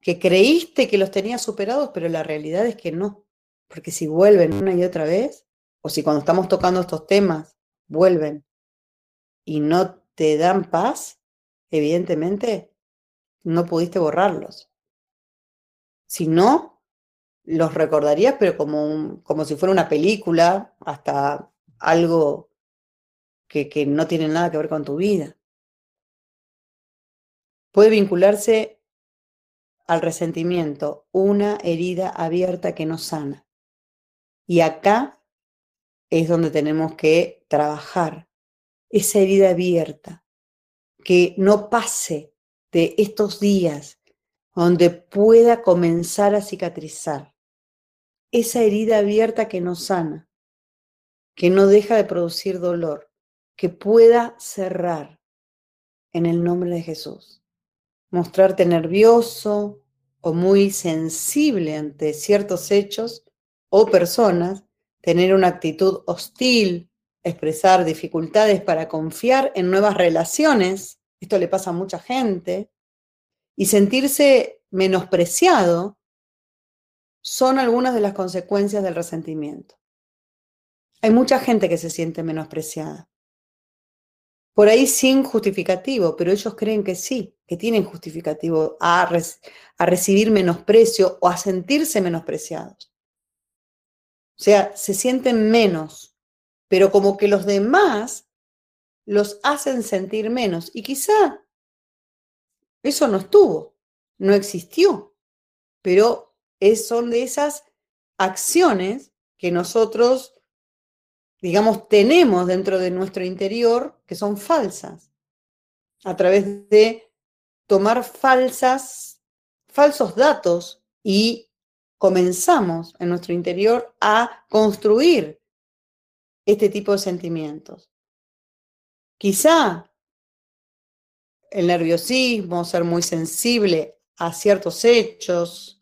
que creíste que los tenías superados, pero la realidad es que no. Porque si vuelven una y otra vez, o si cuando estamos tocando estos temas vuelven y no te dan paz, evidentemente no pudiste borrarlos. Si no, los recordarías, pero como, como si fuera una película, hasta algo que, que no tiene nada que ver con tu vida. Puede vincularse al resentimiento, una herida abierta que no sana. Y acá es donde tenemos que trabajar esa herida abierta, que no pase de estos días donde pueda comenzar a cicatrizar esa herida abierta que no sana, que no deja de producir dolor, que pueda cerrar en el nombre de Jesús. Mostrarte nervioso o muy sensible ante ciertos hechos o personas, tener una actitud hostil, expresar dificultades para confiar en nuevas relaciones, esto le pasa a mucha gente, y sentirse menospreciado son algunas de las consecuencias del resentimiento. Hay mucha gente que se siente menospreciada por ahí sin justificativo, pero ellos creen que sí, que tienen justificativo a, recibir menosprecio o a sentirse menospreciados. O sea, se sienten menos, pero como que los demás los hacen sentir menos. Y quizá eso no estuvo, no existió, pero es, son de esas acciones que nosotros, digamos, tenemos dentro de nuestro interior que son falsas, a través de tomar falsas, falsos datos y comenzamos en nuestro interior a construir este tipo de sentimientos. Quizá el nerviosismo, ser muy sensible a ciertos hechos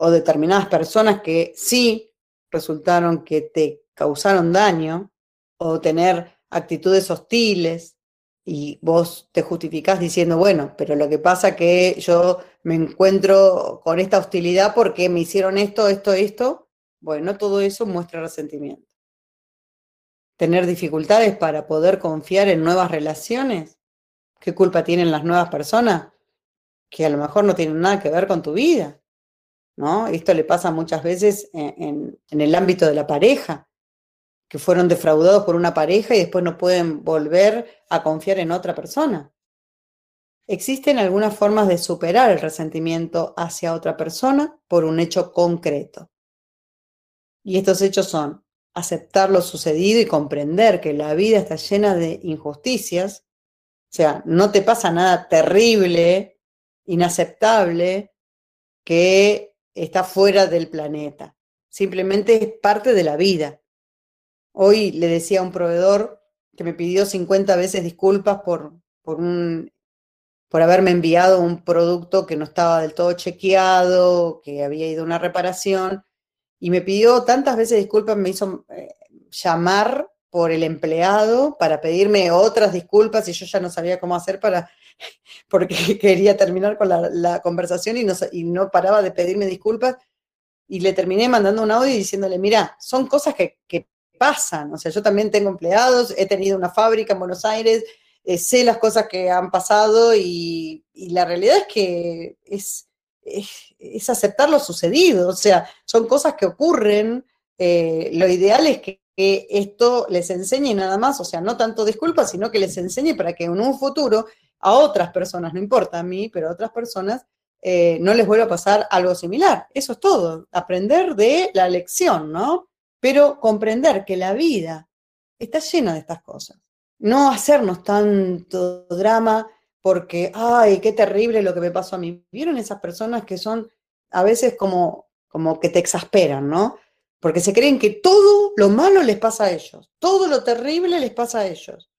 o determinadas personas que sí resultaron que te causaron daño o tener actitudes hostiles y vos te justificás diciendo, bueno, pero lo que pasa que yo me encuentro con esta hostilidad porque me hicieron esto, esto, esto, bueno, todo eso muestra resentimiento tener dificultades para poder confiar en nuevas relaciones? ¿Qué culpa tienen las nuevas personas? Que a lo mejor no tienen nada que ver con tu vida. ¿No? Esto le pasa muchas veces en, en el ámbito de la pareja, que fueron defraudados por una pareja y después no pueden volver a confiar en otra persona. Existen algunas formas de superar el resentimiento hacia otra persona por un hecho concreto. Y estos hechos son aceptar lo sucedido y comprender que la vida está llena de injusticias, o sea, no te pasa nada terrible, inaceptable, que está fuera del planeta. Simplemente es parte de la vida. Hoy le decía a un proveedor que me pidió 50 veces disculpas por, por, un, por haberme enviado un producto que no estaba del todo chequeado, que había ido a una reparación y me pidió tantas veces disculpas, me hizo eh, llamar por el empleado para pedirme otras disculpas y yo ya no sabía cómo hacer para, porque quería terminar con la, conversación y no, y no paraba de pedirme disculpas. Y le terminé mandando un audio diciéndole, mira, son cosas que, pasan. O sea, yo también tengo empleados, he tenido una fábrica en Buenos Aires, eh, sé las cosas que han pasado y, la realidad es que es, es, aceptar lo sucedido, o sea, son cosas que ocurren, eh, lo ideal es que, esto les enseñe nada más, o sea, no tanto disculpas, sino que les enseñe para que en un futuro a otras personas, no importa a mí, pero a otras personas, eh, no les vuelva a pasar algo similar. Eso es todo, aprender de la lección, ¿no? Pero comprender que la vida está llena de estas cosas. No hacernos tanto drama porque, ay, qué terrible lo que me pasó a mí. ¿Vieron esas personas que son a veces como, como que te exasperan, ¿no? Porque se creen que todo lo malo les pasa a ellos, todo lo terrible les pasa a ellos.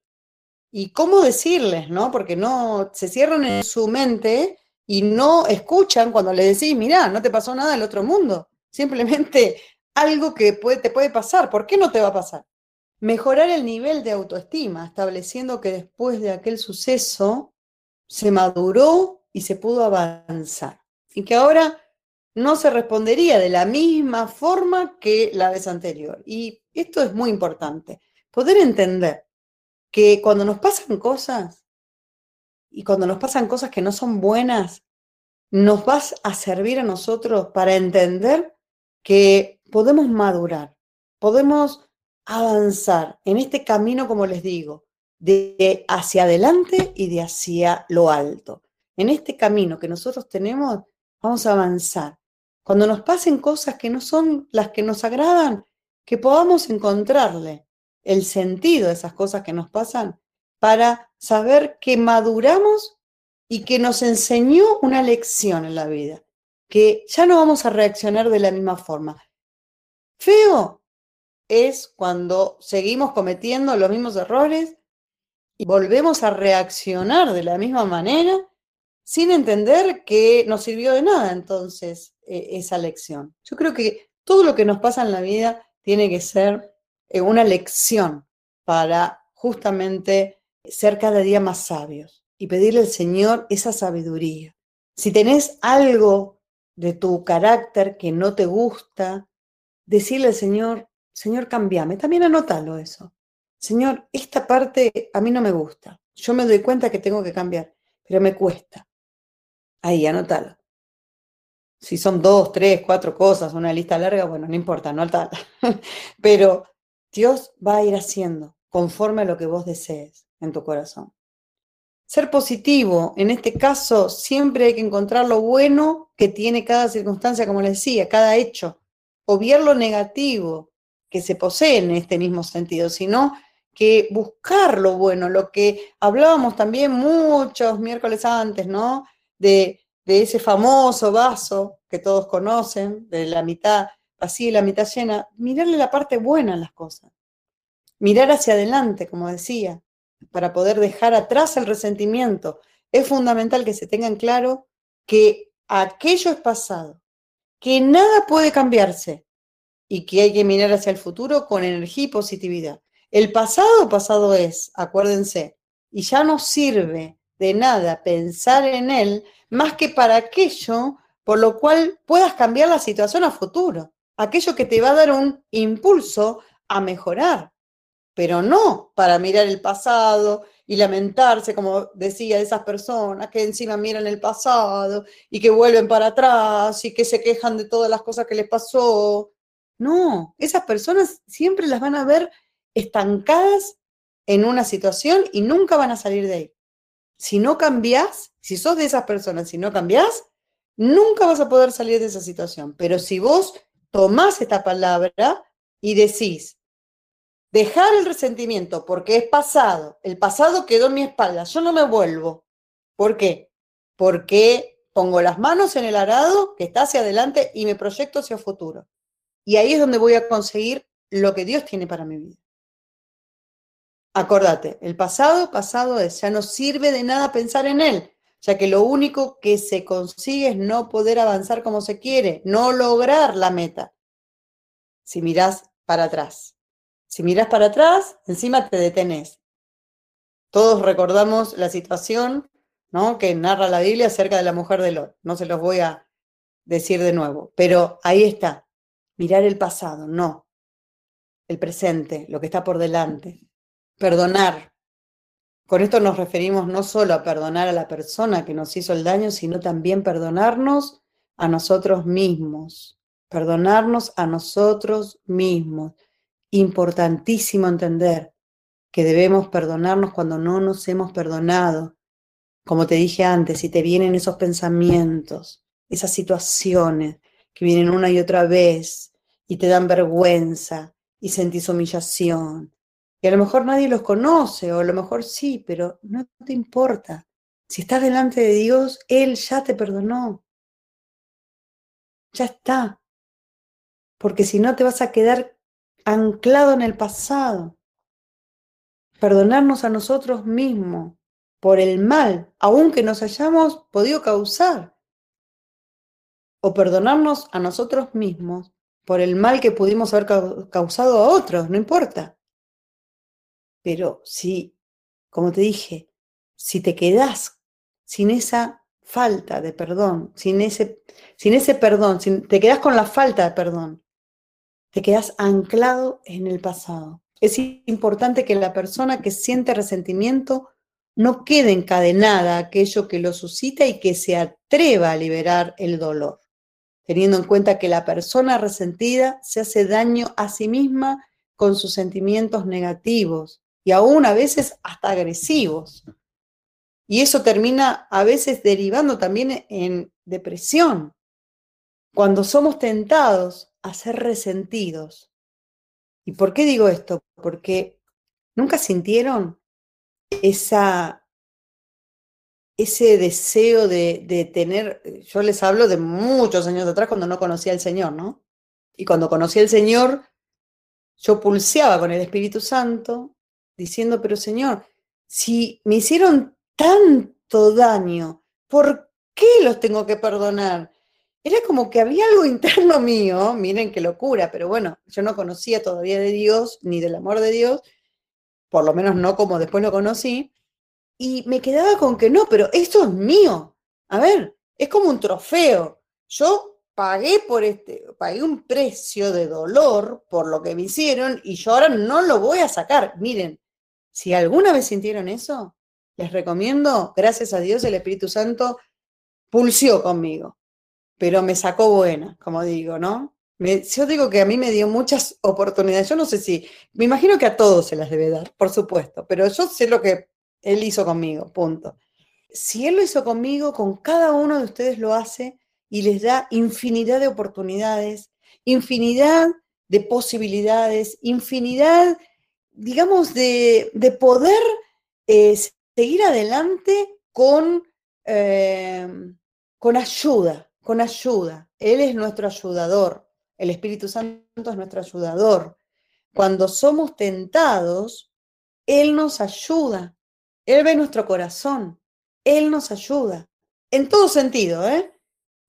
¿Y cómo decirles, no? Porque no se cierran en su mente y no escuchan cuando le decís, mirá, no te pasó nada del otro mundo. Simplemente algo que te puede pasar. ¿Por qué no te va a pasar? Mejorar el nivel de autoestima, estableciendo que después de aquel suceso se maduró y se pudo avanzar. Y que ahora no se respondería de la misma forma que la vez anterior. Y esto es muy importante, poder entender que cuando nos pasan cosas y cuando nos pasan cosas que no son buenas, nos vas a servir a nosotros para entender que podemos madurar, podemos avanzar en este camino, como les digo, de hacia adelante y de hacia lo alto. En este camino que nosotros tenemos, vamos a avanzar. Cuando nos pasen cosas que no son las que nos agradan, que podamos encontrarle el sentido de esas cosas que nos pasan para saber que maduramos y que nos enseñó una lección en la vida, que ya no vamos a reaccionar de la misma forma. Feo es cuando seguimos cometiendo los mismos errores y volvemos a reaccionar de la misma manera sin entender que nos sirvió de nada entonces e, esa lección. Yo creo que todo lo que nos pasa en la vida tiene que ser eh, una lección para justamente ser cada día más sabios y pedirle al Señor esa sabiduría. Si tenés algo de tu carácter que no te gusta, decirle al Señor, Señor, cambiame. También anótalo eso. Señor, esta parte a mí no me gusta. Yo me doy cuenta que tengo que cambiar, pero me cuesta. Ahí, anótalo. Si son dos, tres, cuatro cosas, una lista larga, bueno, no importa, no alta. Pero Dios va a ir haciendo conforme a lo que vos desees en tu corazón. Ser positivo, en este caso, siempre hay que encontrar lo bueno que tiene cada circunstancia, como les decía, cada hecho. Obviar lo negativo que se posee en este mismo sentido, sino que buscar lo bueno, lo que hablábamos también muchos miércoles antes, ¿no? De, ese famoso vaso que todos conocen, de la mitad vacía y la mitad llena, mirarle la parte buena a las cosas. Mirar hacia adelante, como decía, para poder dejar atrás el resentimiento. Es fundamental que se tengan claro que aquello es pasado, que nada puede cambiarse y que hay que mirar hacia el futuro con energía y positividad. El pasado, pasado es, acuérdense, y ya no sirve de nada pensar en él más que para aquello por lo cual puedas cambiar la situación a futuro, aquello que te va a dar un impulso a mejorar, pero no para mirar el pasado y lamentarse, como decía, de esas personas que encima miran el pasado y que vuelven para atrás y que se quejan de todas las cosas que les pasó. No, esas personas siempre las van a ver estancadas en una situación y nunca van a salir de ahí. Si no cambias, si sos de esas personas, si no cambias, nunca vas a poder salir de esa situación. Pero si vos tomás esta palabra y decís, dejar el resentimiento porque es pasado, el pasado quedó en mi espalda, yo no me vuelvo. ¿Por qué? Porque pongo las manos en el arado que está hacia adelante y me proyecto hacia el futuro. Y ahí es donde voy a conseguir lo que Dios tiene para mi vida. Acordate, el pasado, pasado es, ya no sirve de nada pensar en él, ya que lo único que se consigue es no poder avanzar como se quiere, no lograr la meta. Si mirás para atrás. Si mirás para atrás, encima te detenés. Todos recordamos la situación ¿no? que narra la Biblia acerca de la mujer de Lot. No se los voy a decir de nuevo, pero ahí está. Mirar el pasado, no. El presente, lo que está por delante. Perdonar. Con esto nos referimos no solo a perdonar a la persona que nos hizo el daño, sino también perdonarnos a nosotros mismos. Perdonarnos a nosotros mismos. Importantísimo entender que debemos perdonarnos cuando no nos hemos perdonado. Como te dije antes, si te vienen esos pensamientos, esas situaciones que vienen una y otra vez y te dan vergüenza y sentís humillación y a lo mejor nadie los conoce, o a lo mejor sí, pero no te importa. Si estás delante de Dios, Él ya te perdonó. Ya está. Porque si no te vas a quedar anclado en el pasado. Perdonarnos a nosotros mismos por el mal, aunque nos hayamos podido causar. O perdonarnos a nosotros mismos por el mal que pudimos haber causado a otros, no importa. Pero si, como te dije, si te quedas sin esa falta de perdón, sin ese, sin ese perdón, si te quedas con la falta de perdón, te quedas anclado en el pasado. Es importante que la persona que siente resentimiento no quede encadenada a aquello que lo suscita y que se atreva a liberar el dolor, teniendo en cuenta que la persona resentida se hace daño a sí misma con sus sentimientos negativos y aún a veces hasta agresivos. Y eso termina a veces derivando también en depresión, cuando somos tentados a ser resentidos. ¿Y por qué digo esto? Porque nunca sintieron esa, ese deseo de, de, tener, yo les hablo de muchos años atrás cuando no conocía al Señor, ¿no? Y cuando conocí al Señor, yo pulseaba con el Espíritu Santo diciendo, pero Señor, si me hicieron tanto daño, ¿por qué los tengo que perdonar? Era como que había algo interno mío, miren qué locura, pero bueno, yo no conocía todavía de Dios ni del amor de Dios, por lo menos no como después lo conocí, y me quedaba con que no, pero esto es mío. A ver, es como un trofeo. Yo pagué por este, pagué un precio de dolor por lo que me hicieron y yo ahora no lo voy a sacar. Miren, si alguna vez sintieron eso, les recomiendo, gracias a Dios, el Espíritu Santo pulsió conmigo, pero me sacó buena, como digo, ¿no? yo digo que a mí me dio muchas oportunidades. Yo no sé si, me imagino que a todos se las debe dar, por supuesto, pero yo sé lo que él hizo conmigo, punto. Si él lo hizo conmigo, con cada uno de ustedes lo hace y les da infinidad de oportunidades, infinidad de posibilidades, infinidad, digamos, de, poder eh, seguir adelante con, eh, con ayuda, con ayuda. Él es nuestro ayudador. El Espíritu Santo es nuestro ayudador. Cuando somos tentados, Él nos ayuda. Él ve nuestro corazón. Él nos ayuda. En todo sentido, ¿eh?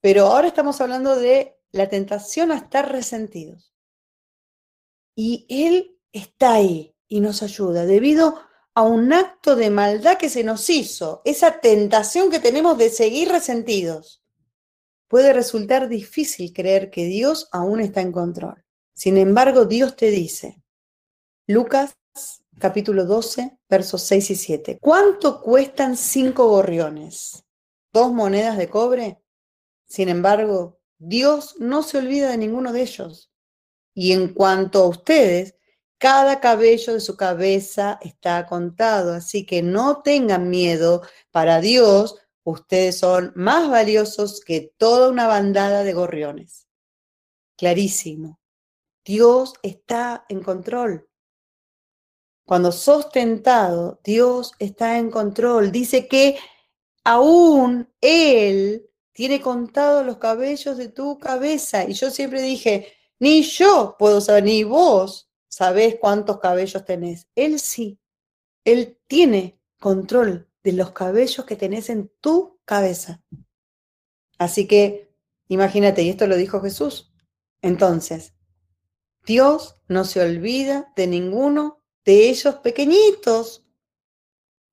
Pero ahora estamos hablando de la tentación a estar resentidos. Y Él está ahí y nos ayuda debido a un acto de maldad que se nos hizo, esa tentación que tenemos de seguir resentidos puede resultar difícil creer que Dios aún está en control. Sin embargo, Dios te dice, Lucas capítulo 12, versos 6 y 7, ¿cuánto cuestan cinco gorriones? ¿Dos monedas de cobre? Sin embargo, Dios no se olvida de ninguno de ellos. Y en cuanto a ustedes, cada cabello de su cabeza está contado, así que no tengan miedo. Para Dios Ustedes son más valiosos que toda una bandada de gorriones. Clarísimo. Dios está en control. Cuando sos tentado, Dios está en control. Dice que aún Él tiene contados los cabellos de tu cabeza. Y yo siempre dije, ni yo puedo saber, ni vos sabés cuántos cabellos tenés. Él sí. Él tiene control de los cabellos que tenés en tu cabeza. Así que imagínate, y esto lo dijo Jesús. Entonces, Dios no se olvida de ninguno de ellos pequeñitos.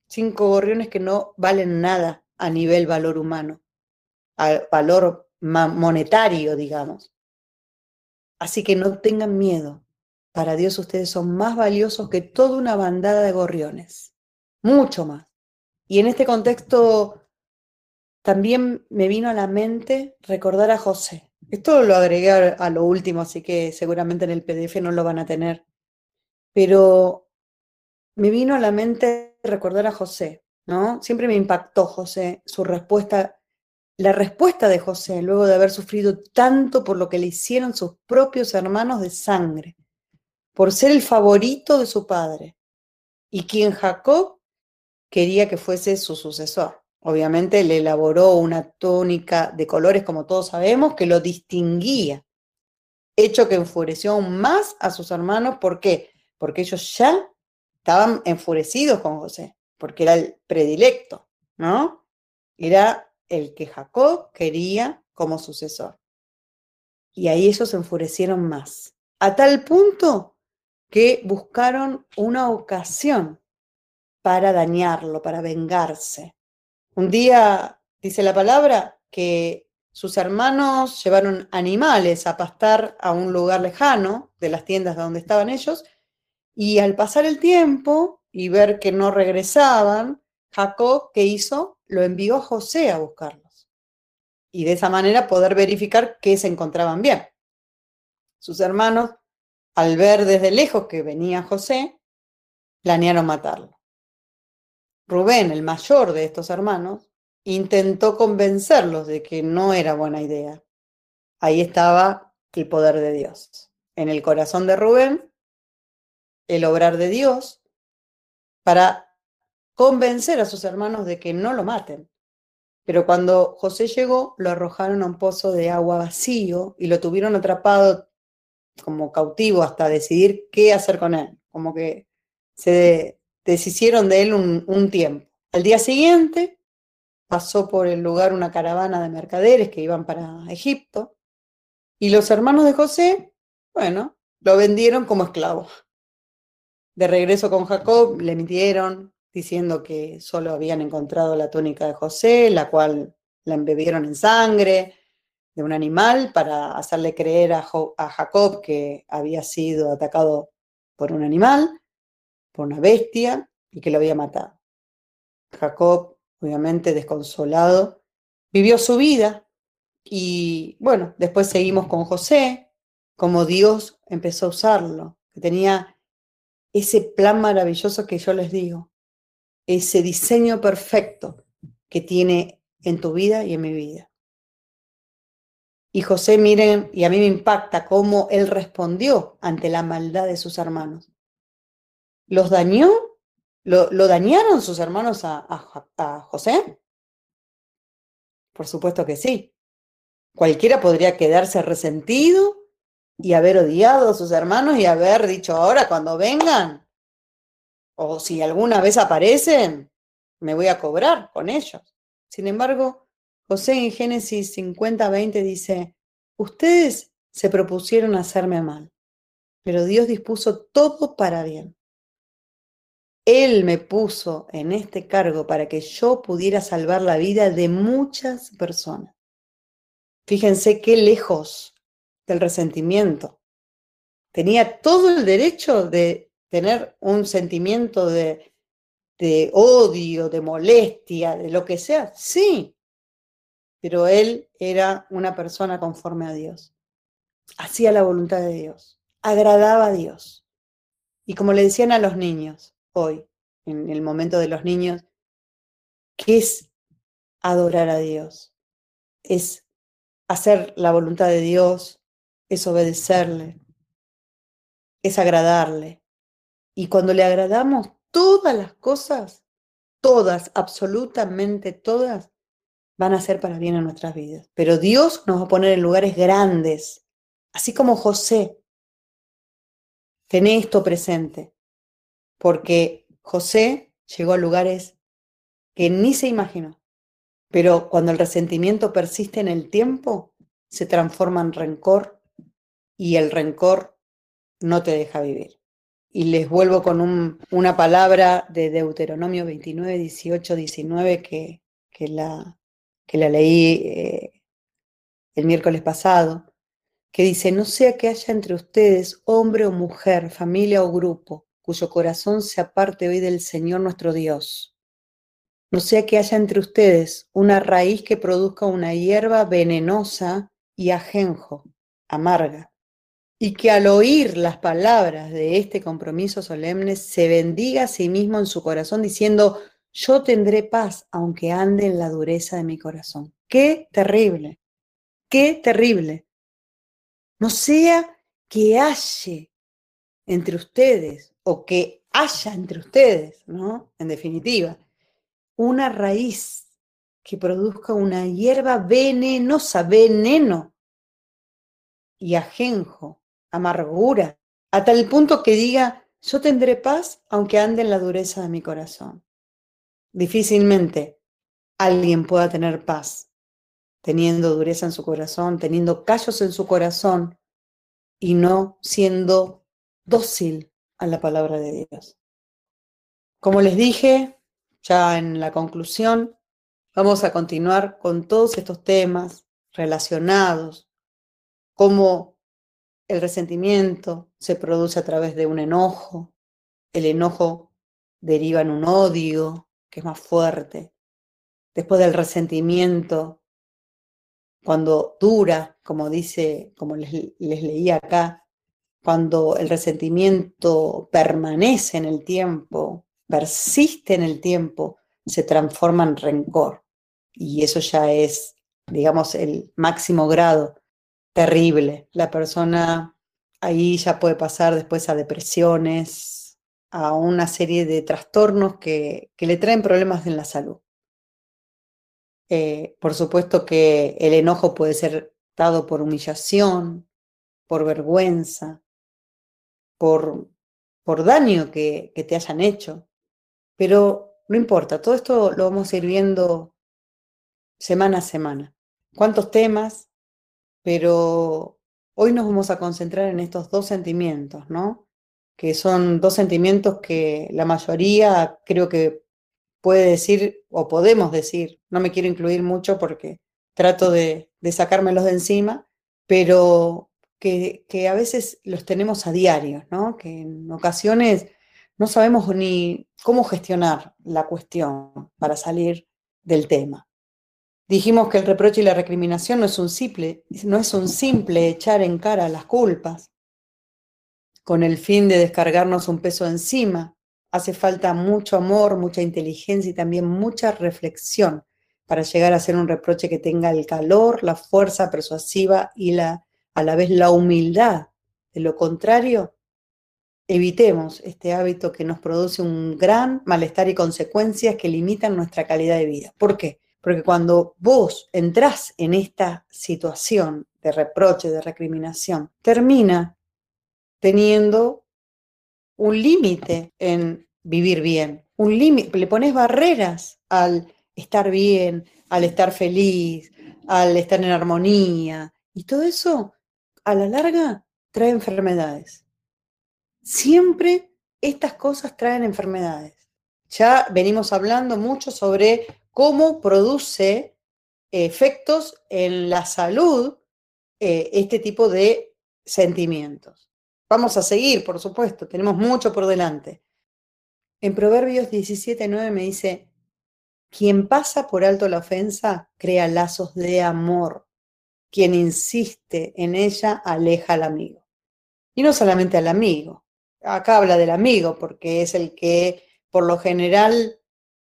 Cinco gorriones que no valen nada a nivel valor humano, al valor monetario, digamos. Así que no tengan miedo. Para Dios ustedes son más valiosos que toda una bandada de gorriones. Mucho más. Y en este contexto también me vino a la mente recordar a José. Esto lo agregué a lo último, así que seguramente en el PDF no lo van a tener. Pero me vino a la mente recordar a José, ¿no? Siempre me impactó José, su respuesta, la respuesta de José luego de haber sufrido tanto por lo que le hicieron sus propios hermanos de sangre, por ser el favorito de su padre, y quien Jacob quería que fuese su sucesor. Obviamente le elaboró una túnica de colores, como todos sabemos, que lo distinguía, hecho que enfureció aún más a sus hermanos. ¿Por qué? Porque ellos ya estaban enfurecidos con José, porque era el predilecto, ¿no? Era el que Jacob quería como sucesor. Y ahí ellos se enfurecieron más, a tal punto que buscaron una ocasión para dañarlo, para vengarse. Un día, dice la palabra, que sus hermanos llevaron animales a pastar a un lugar lejano de las tiendas de donde estaban ellos, y al pasar el tiempo y ver que no regresaban, Jacob, ¿qué hizo? Lo envió a José a buscarlos. Y de esa manera poder verificar que se encontraban bien. Sus hermanos, al ver desde lejos que venía José, planearon matarlo. Rubén, el mayor de estos hermanos, intentó convencerlos de que no era buena idea. Ahí estaba el poder de Dios. En el corazón de Rubén, el obrar de Dios para convencer a sus hermanos de que no lo maten. Pero cuando José llegó, lo arrojaron a un pozo de agua vacío y lo tuvieron atrapado como cautivo hasta decidir qué hacer con él. Como que se deshicieron de él un, tiempo. Al día siguiente pasó por el lugar una caravana de mercaderes que iban para Egipto y los hermanos de José, bueno, lo vendieron como esclavo. De regreso con Jacob le mintieron diciendo que solo habían encontrado la túnica de José, la cual la embebieron en sangre de un animal para hacerle creer a, Jacob que había sido atacado por un animal por una bestia y que lo había matado. Jacob, obviamente desconsolado, vivió su vida y bueno, después seguimos con José, como Dios empezó a usarlo, que tenía ese plan maravilloso que yo les digo, ese diseño perfecto que tiene en tu vida y en mi vida. Y José, miren, y a mí me impacta cómo él respondió ante la maldad de sus hermanos. ¿Los dañó? ¿Lo, dañaron sus hermanos a, a José? Por supuesto que sí. Cualquiera podría quedarse resentido y haber odiado a sus hermanos y haber dicho, ahora cuando vengan, o si alguna vez aparecen, me voy a cobrar con ellos. Sin embargo, José en Génesis 50, 20 dice, ustedes se propusieron hacerme mal, pero Dios dispuso todo para bien. Él me puso en este cargo para que yo pudiera salvar la vida de muchas personas. Fíjense qué lejos del resentimiento. Tenía todo el derecho de tener un sentimiento de, de odio, de molestia, de lo que sea. Sí, pero él era una persona conforme a Dios. Hacía la voluntad de Dios, agradaba a Dios. Y como le decían a los niños hoy, en el momento de los niños, ¿qué es adorar a Dios? Es hacer la voluntad de Dios, es obedecerle, es agradarle. Y cuando le agradamos, todas las cosas, todas, absolutamente todas, van a ser para bien en nuestras vidas. Pero Dios nos va a poner en lugares grandes, así como José. Tené esto presente, porque José llegó a lugares que ni se imaginó. Pero cuando el resentimiento persiste en el tiempo, se transforma en rencor y el rencor no te deja vivir. Y les vuelvo con una palabra de Deuteronomio 29, 18, 19 que, que la, que la leí eh, el miércoles pasado, que dice, no sea que haya entre ustedes hombre o mujer, familia o grupo, cuyo corazón se aparte hoy del Señor nuestro Dios. No sea que haya entre ustedes una raíz que produzca una hierba venenosa y ajenjo, amarga, y que al oír las palabras de este compromiso solemne se bendiga a sí mismo en su corazón diciendo, yo tendré paz aunque ande en la dureza de mi corazón. Qué terrible, qué terrible. No sea que haya entre ustedes o que haya entre ustedes, ¿no? En definitiva, una raíz que produzca una hierba venenosa, veneno y ajenjo, amargura, a tal punto que diga, yo tendré paz aunque ande en la dureza de mi corazón. Difícilmente alguien pueda tener paz teniendo dureza en su corazón, teniendo callos en su corazón y no siendo dócil a la palabra de Dios. Como les dije, ya en la conclusión, vamos a continuar con todos estos temas relacionados, cómo el resentimiento se produce a través de un enojo, el enojo deriva en un odio, que es más fuerte. Después del resentimiento, cuando dura, como dice, como les, les leí acá, cuando el resentimiento permanece en el tiempo, persiste en el tiempo, se transforma en rencor. Y eso ya es, digamos, el máximo grado terrible. La persona ahí ya puede pasar después a depresiones, a una serie de trastornos que, le traen problemas en la salud. Eh, por supuesto que el enojo puede ser dado por humillación, por vergüenza, por, por daño que, que te hayan hecho. Pero no importa, todo esto lo vamos a ir viendo semana a semana. ¿Cuántos temas? Pero hoy nos vamos a concentrar en estos dos sentimientos, ¿no? Que son dos sentimientos que la mayoría creo que puede decir o podemos decir, no me quiero incluir mucho porque trato de, sacármelos de encima, pero que, que, a veces los tenemos a diario, ¿no? que en ocasiones no sabemos ni cómo gestionar la cuestión para salir del tema. Dijimos que el reproche y la recriminación no es un simple, no es un simple echar en cara las culpas con el fin de descargarnos un peso encima. Hace falta mucho amor, mucha inteligencia y también mucha reflexión para llegar a hacer un reproche que tenga el calor, la fuerza persuasiva y la, a la vez la humildad. De lo contrario, evitemos este hábito que nos produce un gran malestar y consecuencias que limitan nuestra calidad de vida. ¿Por qué? Porque cuando vos entrás en esta situación de reproche, de recriminación, termina teniendo un límite en vivir bien, un límite, le pones barreras al estar bien, al estar feliz, al estar en armonía, y todo eso a la larga trae enfermedades. Siempre estas cosas traen enfermedades. Ya venimos hablando mucho sobre cómo produce efectos en la salud eh, este tipo de sentimientos. Vamos a seguir, por supuesto, tenemos mucho por delante. En Proverbios 17:9 me dice, quien pasa por alto la ofensa crea lazos de amor. Quien insiste en ella aleja al amigo. Y no solamente al amigo, acá habla del amigo, porque es el que por lo general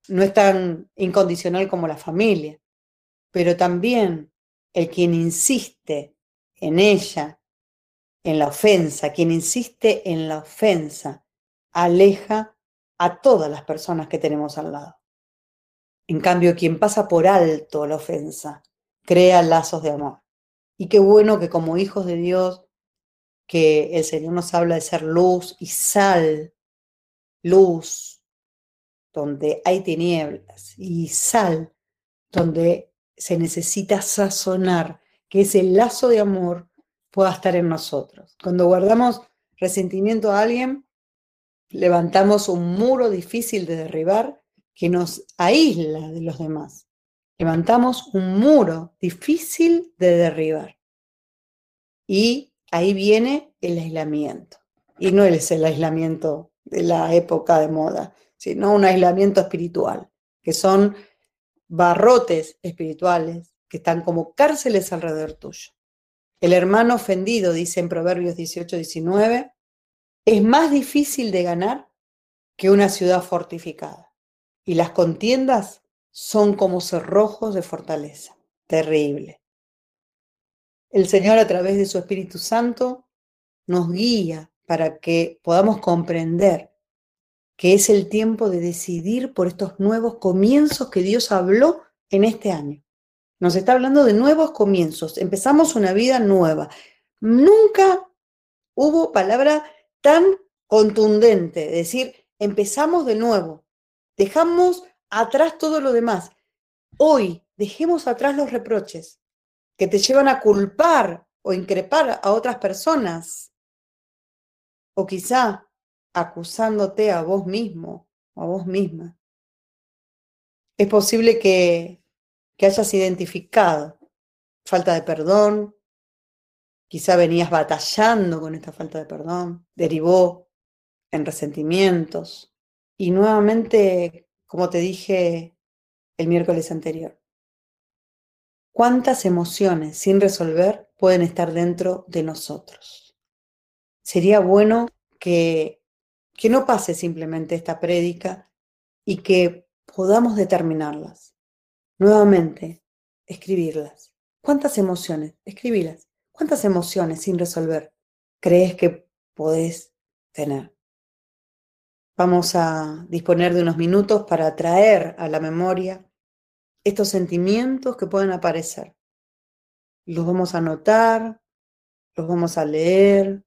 no es tan incondicional como la familia, pero también el quien insiste en ella, en la ofensa, quien insiste en la ofensa, aleja a todas las personas que tenemos al lado. En cambio, quien pasa por alto la ofensa, crea lazos de amor. Y qué bueno que como hijos de Dios que el Señor nos habla de ser luz y sal, luz donde hay tinieblas y sal donde se necesita sazonar, que ese lazo de amor pueda estar en nosotros. Cuando guardamos resentimiento a alguien, levantamos un muro difícil de derribar que nos aísla de los demás. Levantamos un muro difícil de derribar. Y ahí viene el aislamiento. Y no es el aislamiento de la época de moda, sino un aislamiento espiritual, que son barrotes espirituales que están como cárceles alrededor tuyo. El hermano ofendido, dice en Proverbios 18, 19, es más difícil de ganar que una ciudad fortificada. Y las contiendas son como cerrojos de fortaleza. Terrible. El Señor a través de su Espíritu Santo nos guía para que podamos comprender que es el tiempo de decidir por estos nuevos comienzos que Dios habló en este año. Nos está hablando de nuevos comienzos. Empezamos una vida nueva. Nunca hubo palabra tan contundente, decir, empezamos de nuevo. Dejamos atrás todo lo demás. Hoy dejemos atrás los reproches que te llevan a culpar o increpar a otras personas, o quizá acusándote a vos mismo o a vos misma. Es posible que, que hayas identificado falta de perdón, quizá venías batallando con esta falta de perdón, derivó en resentimientos y nuevamente, como te dije el miércoles anterior, cuántas emociones sin resolver pueden estar dentro de nosotros. Sería bueno que, que no pase simplemente esta prédica y que podamos determinarlas. Nuevamente, escribirlas. ¿Cuántas emociones? Escribirlas. ¿Cuántas emociones sin resolver crees que podés tener? Vamos a disponer de unos minutos para traer a la memoria estos sentimientos que pueden aparecer. Los vamos a anotar, los vamos a leer,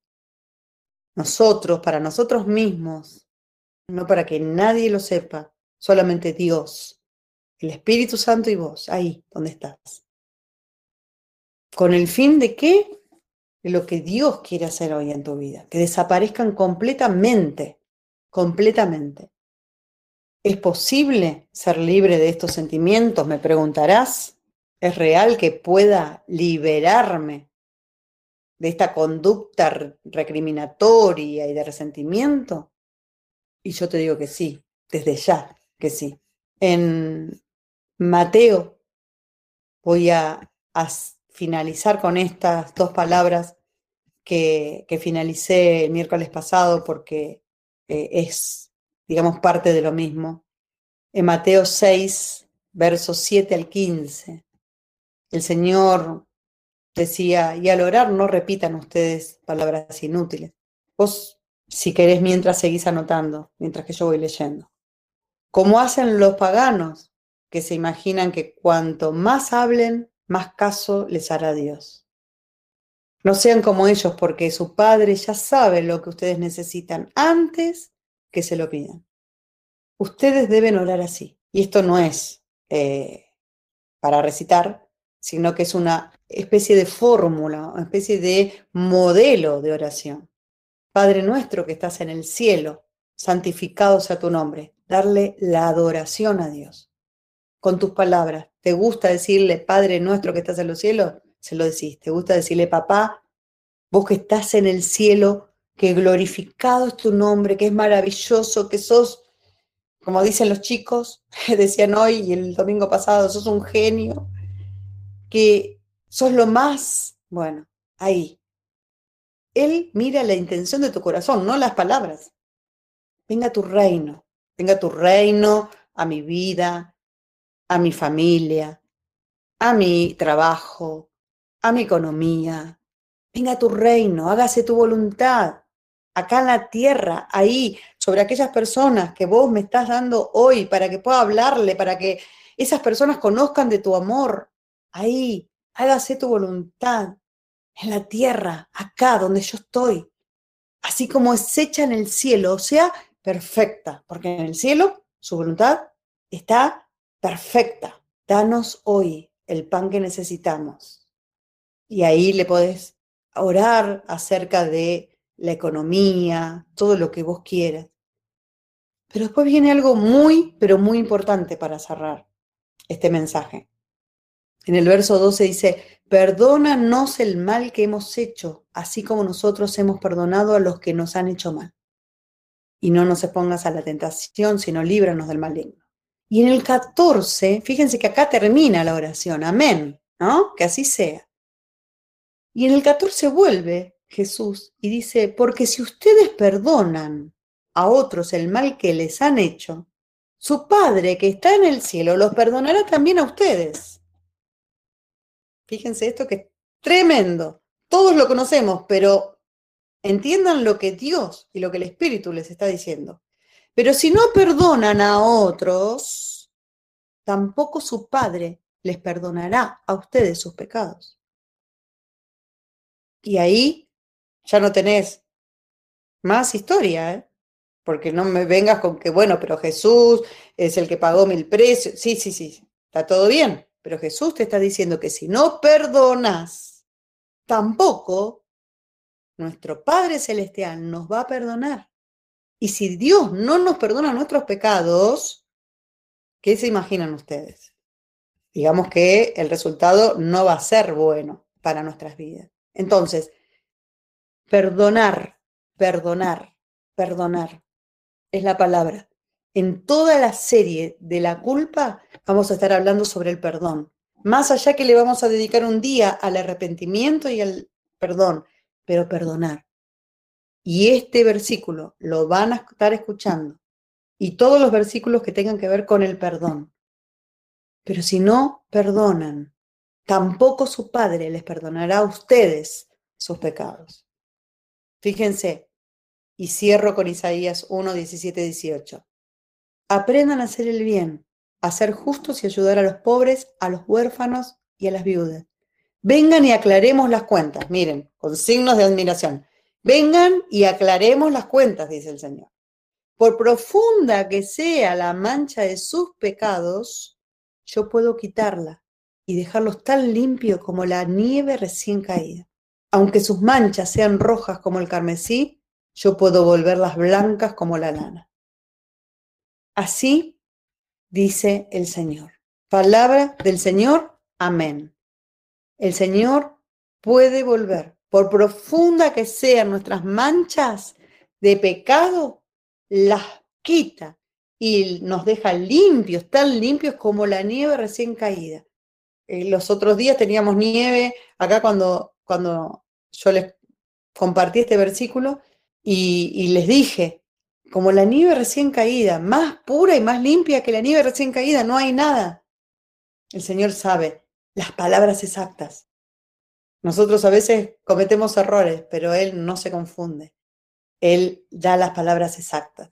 nosotros, para nosotros mismos, no para que nadie lo sepa, solamente Dios, el Espíritu Santo y vos, ahí donde estás. ¿Con el fin de qué? De lo que Dios quiere hacer hoy en tu vida, que desaparezcan completamente, completamente. ¿Es posible ser libre de estos sentimientos? Me preguntarás. ¿Es real que pueda liberarme de esta conducta recriminatoria y de resentimiento? Y yo te digo que sí, desde ya que sí. En Mateo, voy a, finalizar con estas dos palabras que, finalicé el miércoles pasado porque eh, es, digamos, parte de lo mismo. En Mateo 6, versos 7 al 15, el Señor decía, y al orar no repitan ustedes palabras inútiles. Vos, si querés, mientras seguís anotando, mientras que yo voy leyendo. Como hacen los paganos, que se imaginan que cuanto más hablen, más caso les hará Dios. No sean como ellos, porque su Padre ya sabe lo que ustedes necesitan antes que se lo pidan. Ustedes deben orar así. Y esto no es eh, para recitar, sino que es una especie de fórmula, una especie de modelo de oración. Padre nuestro que estás en el cielo, santificado sea tu nombre. Darle la adoración a Dios. Con tus palabras. ¿Te gusta decirle Padre nuestro que estás en los cielos? Se lo decís. ¿Te gusta decirle papá? Vos que estás en el cielo, que glorificado es tu nombre, que es maravilloso, que sos, como dicen los chicos, decían hoy y el domingo pasado, sos un genio, que sos lo más, bueno, ahí. Él mira la intención de tu corazón, no las palabras. Venga tu reino, venga tu reino a mi vida, a mi familia, a mi trabajo, a mi economía. Venga tu reino, hágase tu voluntad, acá en la tierra, ahí, sobre aquellas personas que vos me estás dando hoy para que pueda hablarle, para que esas personas conozcan de tu amor, ahí, hágase tu voluntad. En la tierra, acá donde yo estoy, así como es hecha en el cielo, o sea, perfecta, porque en el cielo su voluntad está perfecta. Danos hoy el pan que necesitamos. Y ahí le podés orar acerca de la economía, todo lo que vos quieras. Pero después viene algo muy, pero muy importante para cerrar este mensaje. En el verso 12 dice, perdónanos el mal que hemos hecho, así como nosotros hemos perdonado a los que nos han hecho mal. Y no nos expongas a la tentación, sino líbranos del maligno. Y en el 14, fíjense que acá termina la oración, amén, ¿no? Que así sea. Y en el 14 vuelve Jesús y dice, porque si ustedes perdonan a otros el mal que les han hecho, su Padre que está en el cielo los perdonará también a ustedes. Fíjense esto que es tremendo. Todos lo conocemos, pero entiendan lo que Dios y lo que el Espíritu les está diciendo. Pero si no perdonan a otros, tampoco su Padre les perdonará a ustedes sus pecados. Y ahí ya no tenés más historia, ¿eh? porque no me vengas con que, bueno, pero Jesús es el que pagó mil precios. Sí, sí, sí, está todo bien. Pero Jesús te está diciendo que si no perdonas, tampoco nuestro Padre Celestial nos va a perdonar. Y si Dios no nos perdona nuestros pecados, ¿qué se imaginan ustedes? Digamos que el resultado no va a ser bueno para nuestras vidas. Entonces, perdonar, perdonar, perdonar es la palabra en toda la serie de la culpa vamos a estar hablando sobre el perdón. Más allá que le vamos a dedicar un día al arrepentimiento y al perdón, pero perdonar. Y este versículo lo van a estar escuchando. Y todos los versículos que tengan que ver con el perdón. Pero si no perdonan, tampoco su Padre les perdonará a ustedes sus pecados. Fíjense, y cierro con Isaías 1, 17, 18. Aprendan a hacer el bien, a ser justos y ayudar a los pobres, a los huérfanos y a las viudas. Vengan y aclaremos las cuentas. Miren, con signos de admiración. Vengan y aclaremos las cuentas, dice el Señor. Por profunda que sea la mancha de sus pecados, yo puedo quitarla y dejarlos tan limpios como la nieve recién caída. Aunque sus manchas sean rojas como el carmesí, yo puedo volverlas blancas como la lana. Así dice el Señor. Palabra del Señor, amén. El Señor puede volver, por profunda que sean nuestras manchas de pecado, las quita y nos deja limpios, tan limpios como la nieve recién caída. Eh, los otros días teníamos nieve acá cuando, cuando yo les compartí este versículo y, y les dije, como la nieve recién caída, más pura y más limpia que la nieve recién caída, no hay nada. El Señor sabe las palabras exactas. Nosotros a veces cometemos errores, pero Él no se confunde. Él da las palabras exactas.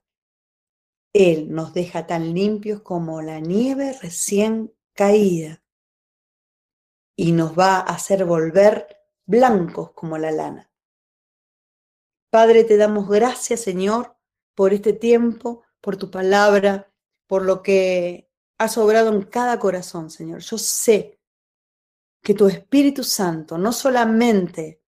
Él nos deja tan limpios como la nieve recién caída y nos va a hacer volver blancos como la lana. Padre, te damos gracias, Señor, por este tiempo, por tu palabra, por lo que has obrado en cada corazón, Señor. Yo sé que tu Espíritu Santo no solamente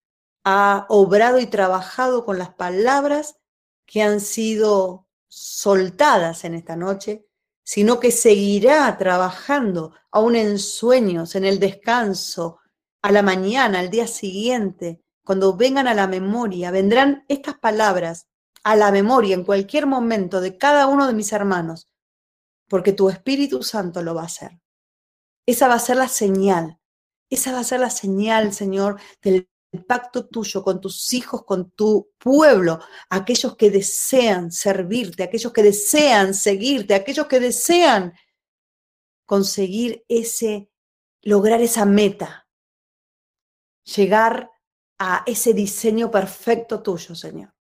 ha obrado y trabajado con las palabras que han sido soltadas en esta noche, sino que seguirá trabajando aún en sueños, en el descanso, a la mañana, al día siguiente, cuando vengan a la memoria, vendrán estas palabras a la memoria en cualquier momento de cada uno de mis hermanos, porque tu Espíritu Santo lo va a hacer. Esa va a ser la señal, esa va a ser la señal, Señor, del pacto tuyo con tus hijos, con tu pueblo, aquellos que desean servirte, aquellos que desean seguirte, aquellos que desean conseguir ese, lograr esa meta, llegar a ese diseño perfecto tuyo, Señor.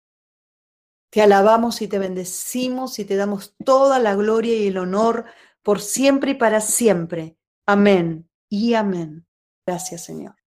Te alabamos y te bendecimos y te damos toda la gloria y el honor por siempre y para siempre. Amén y amén. Gracias, Señor.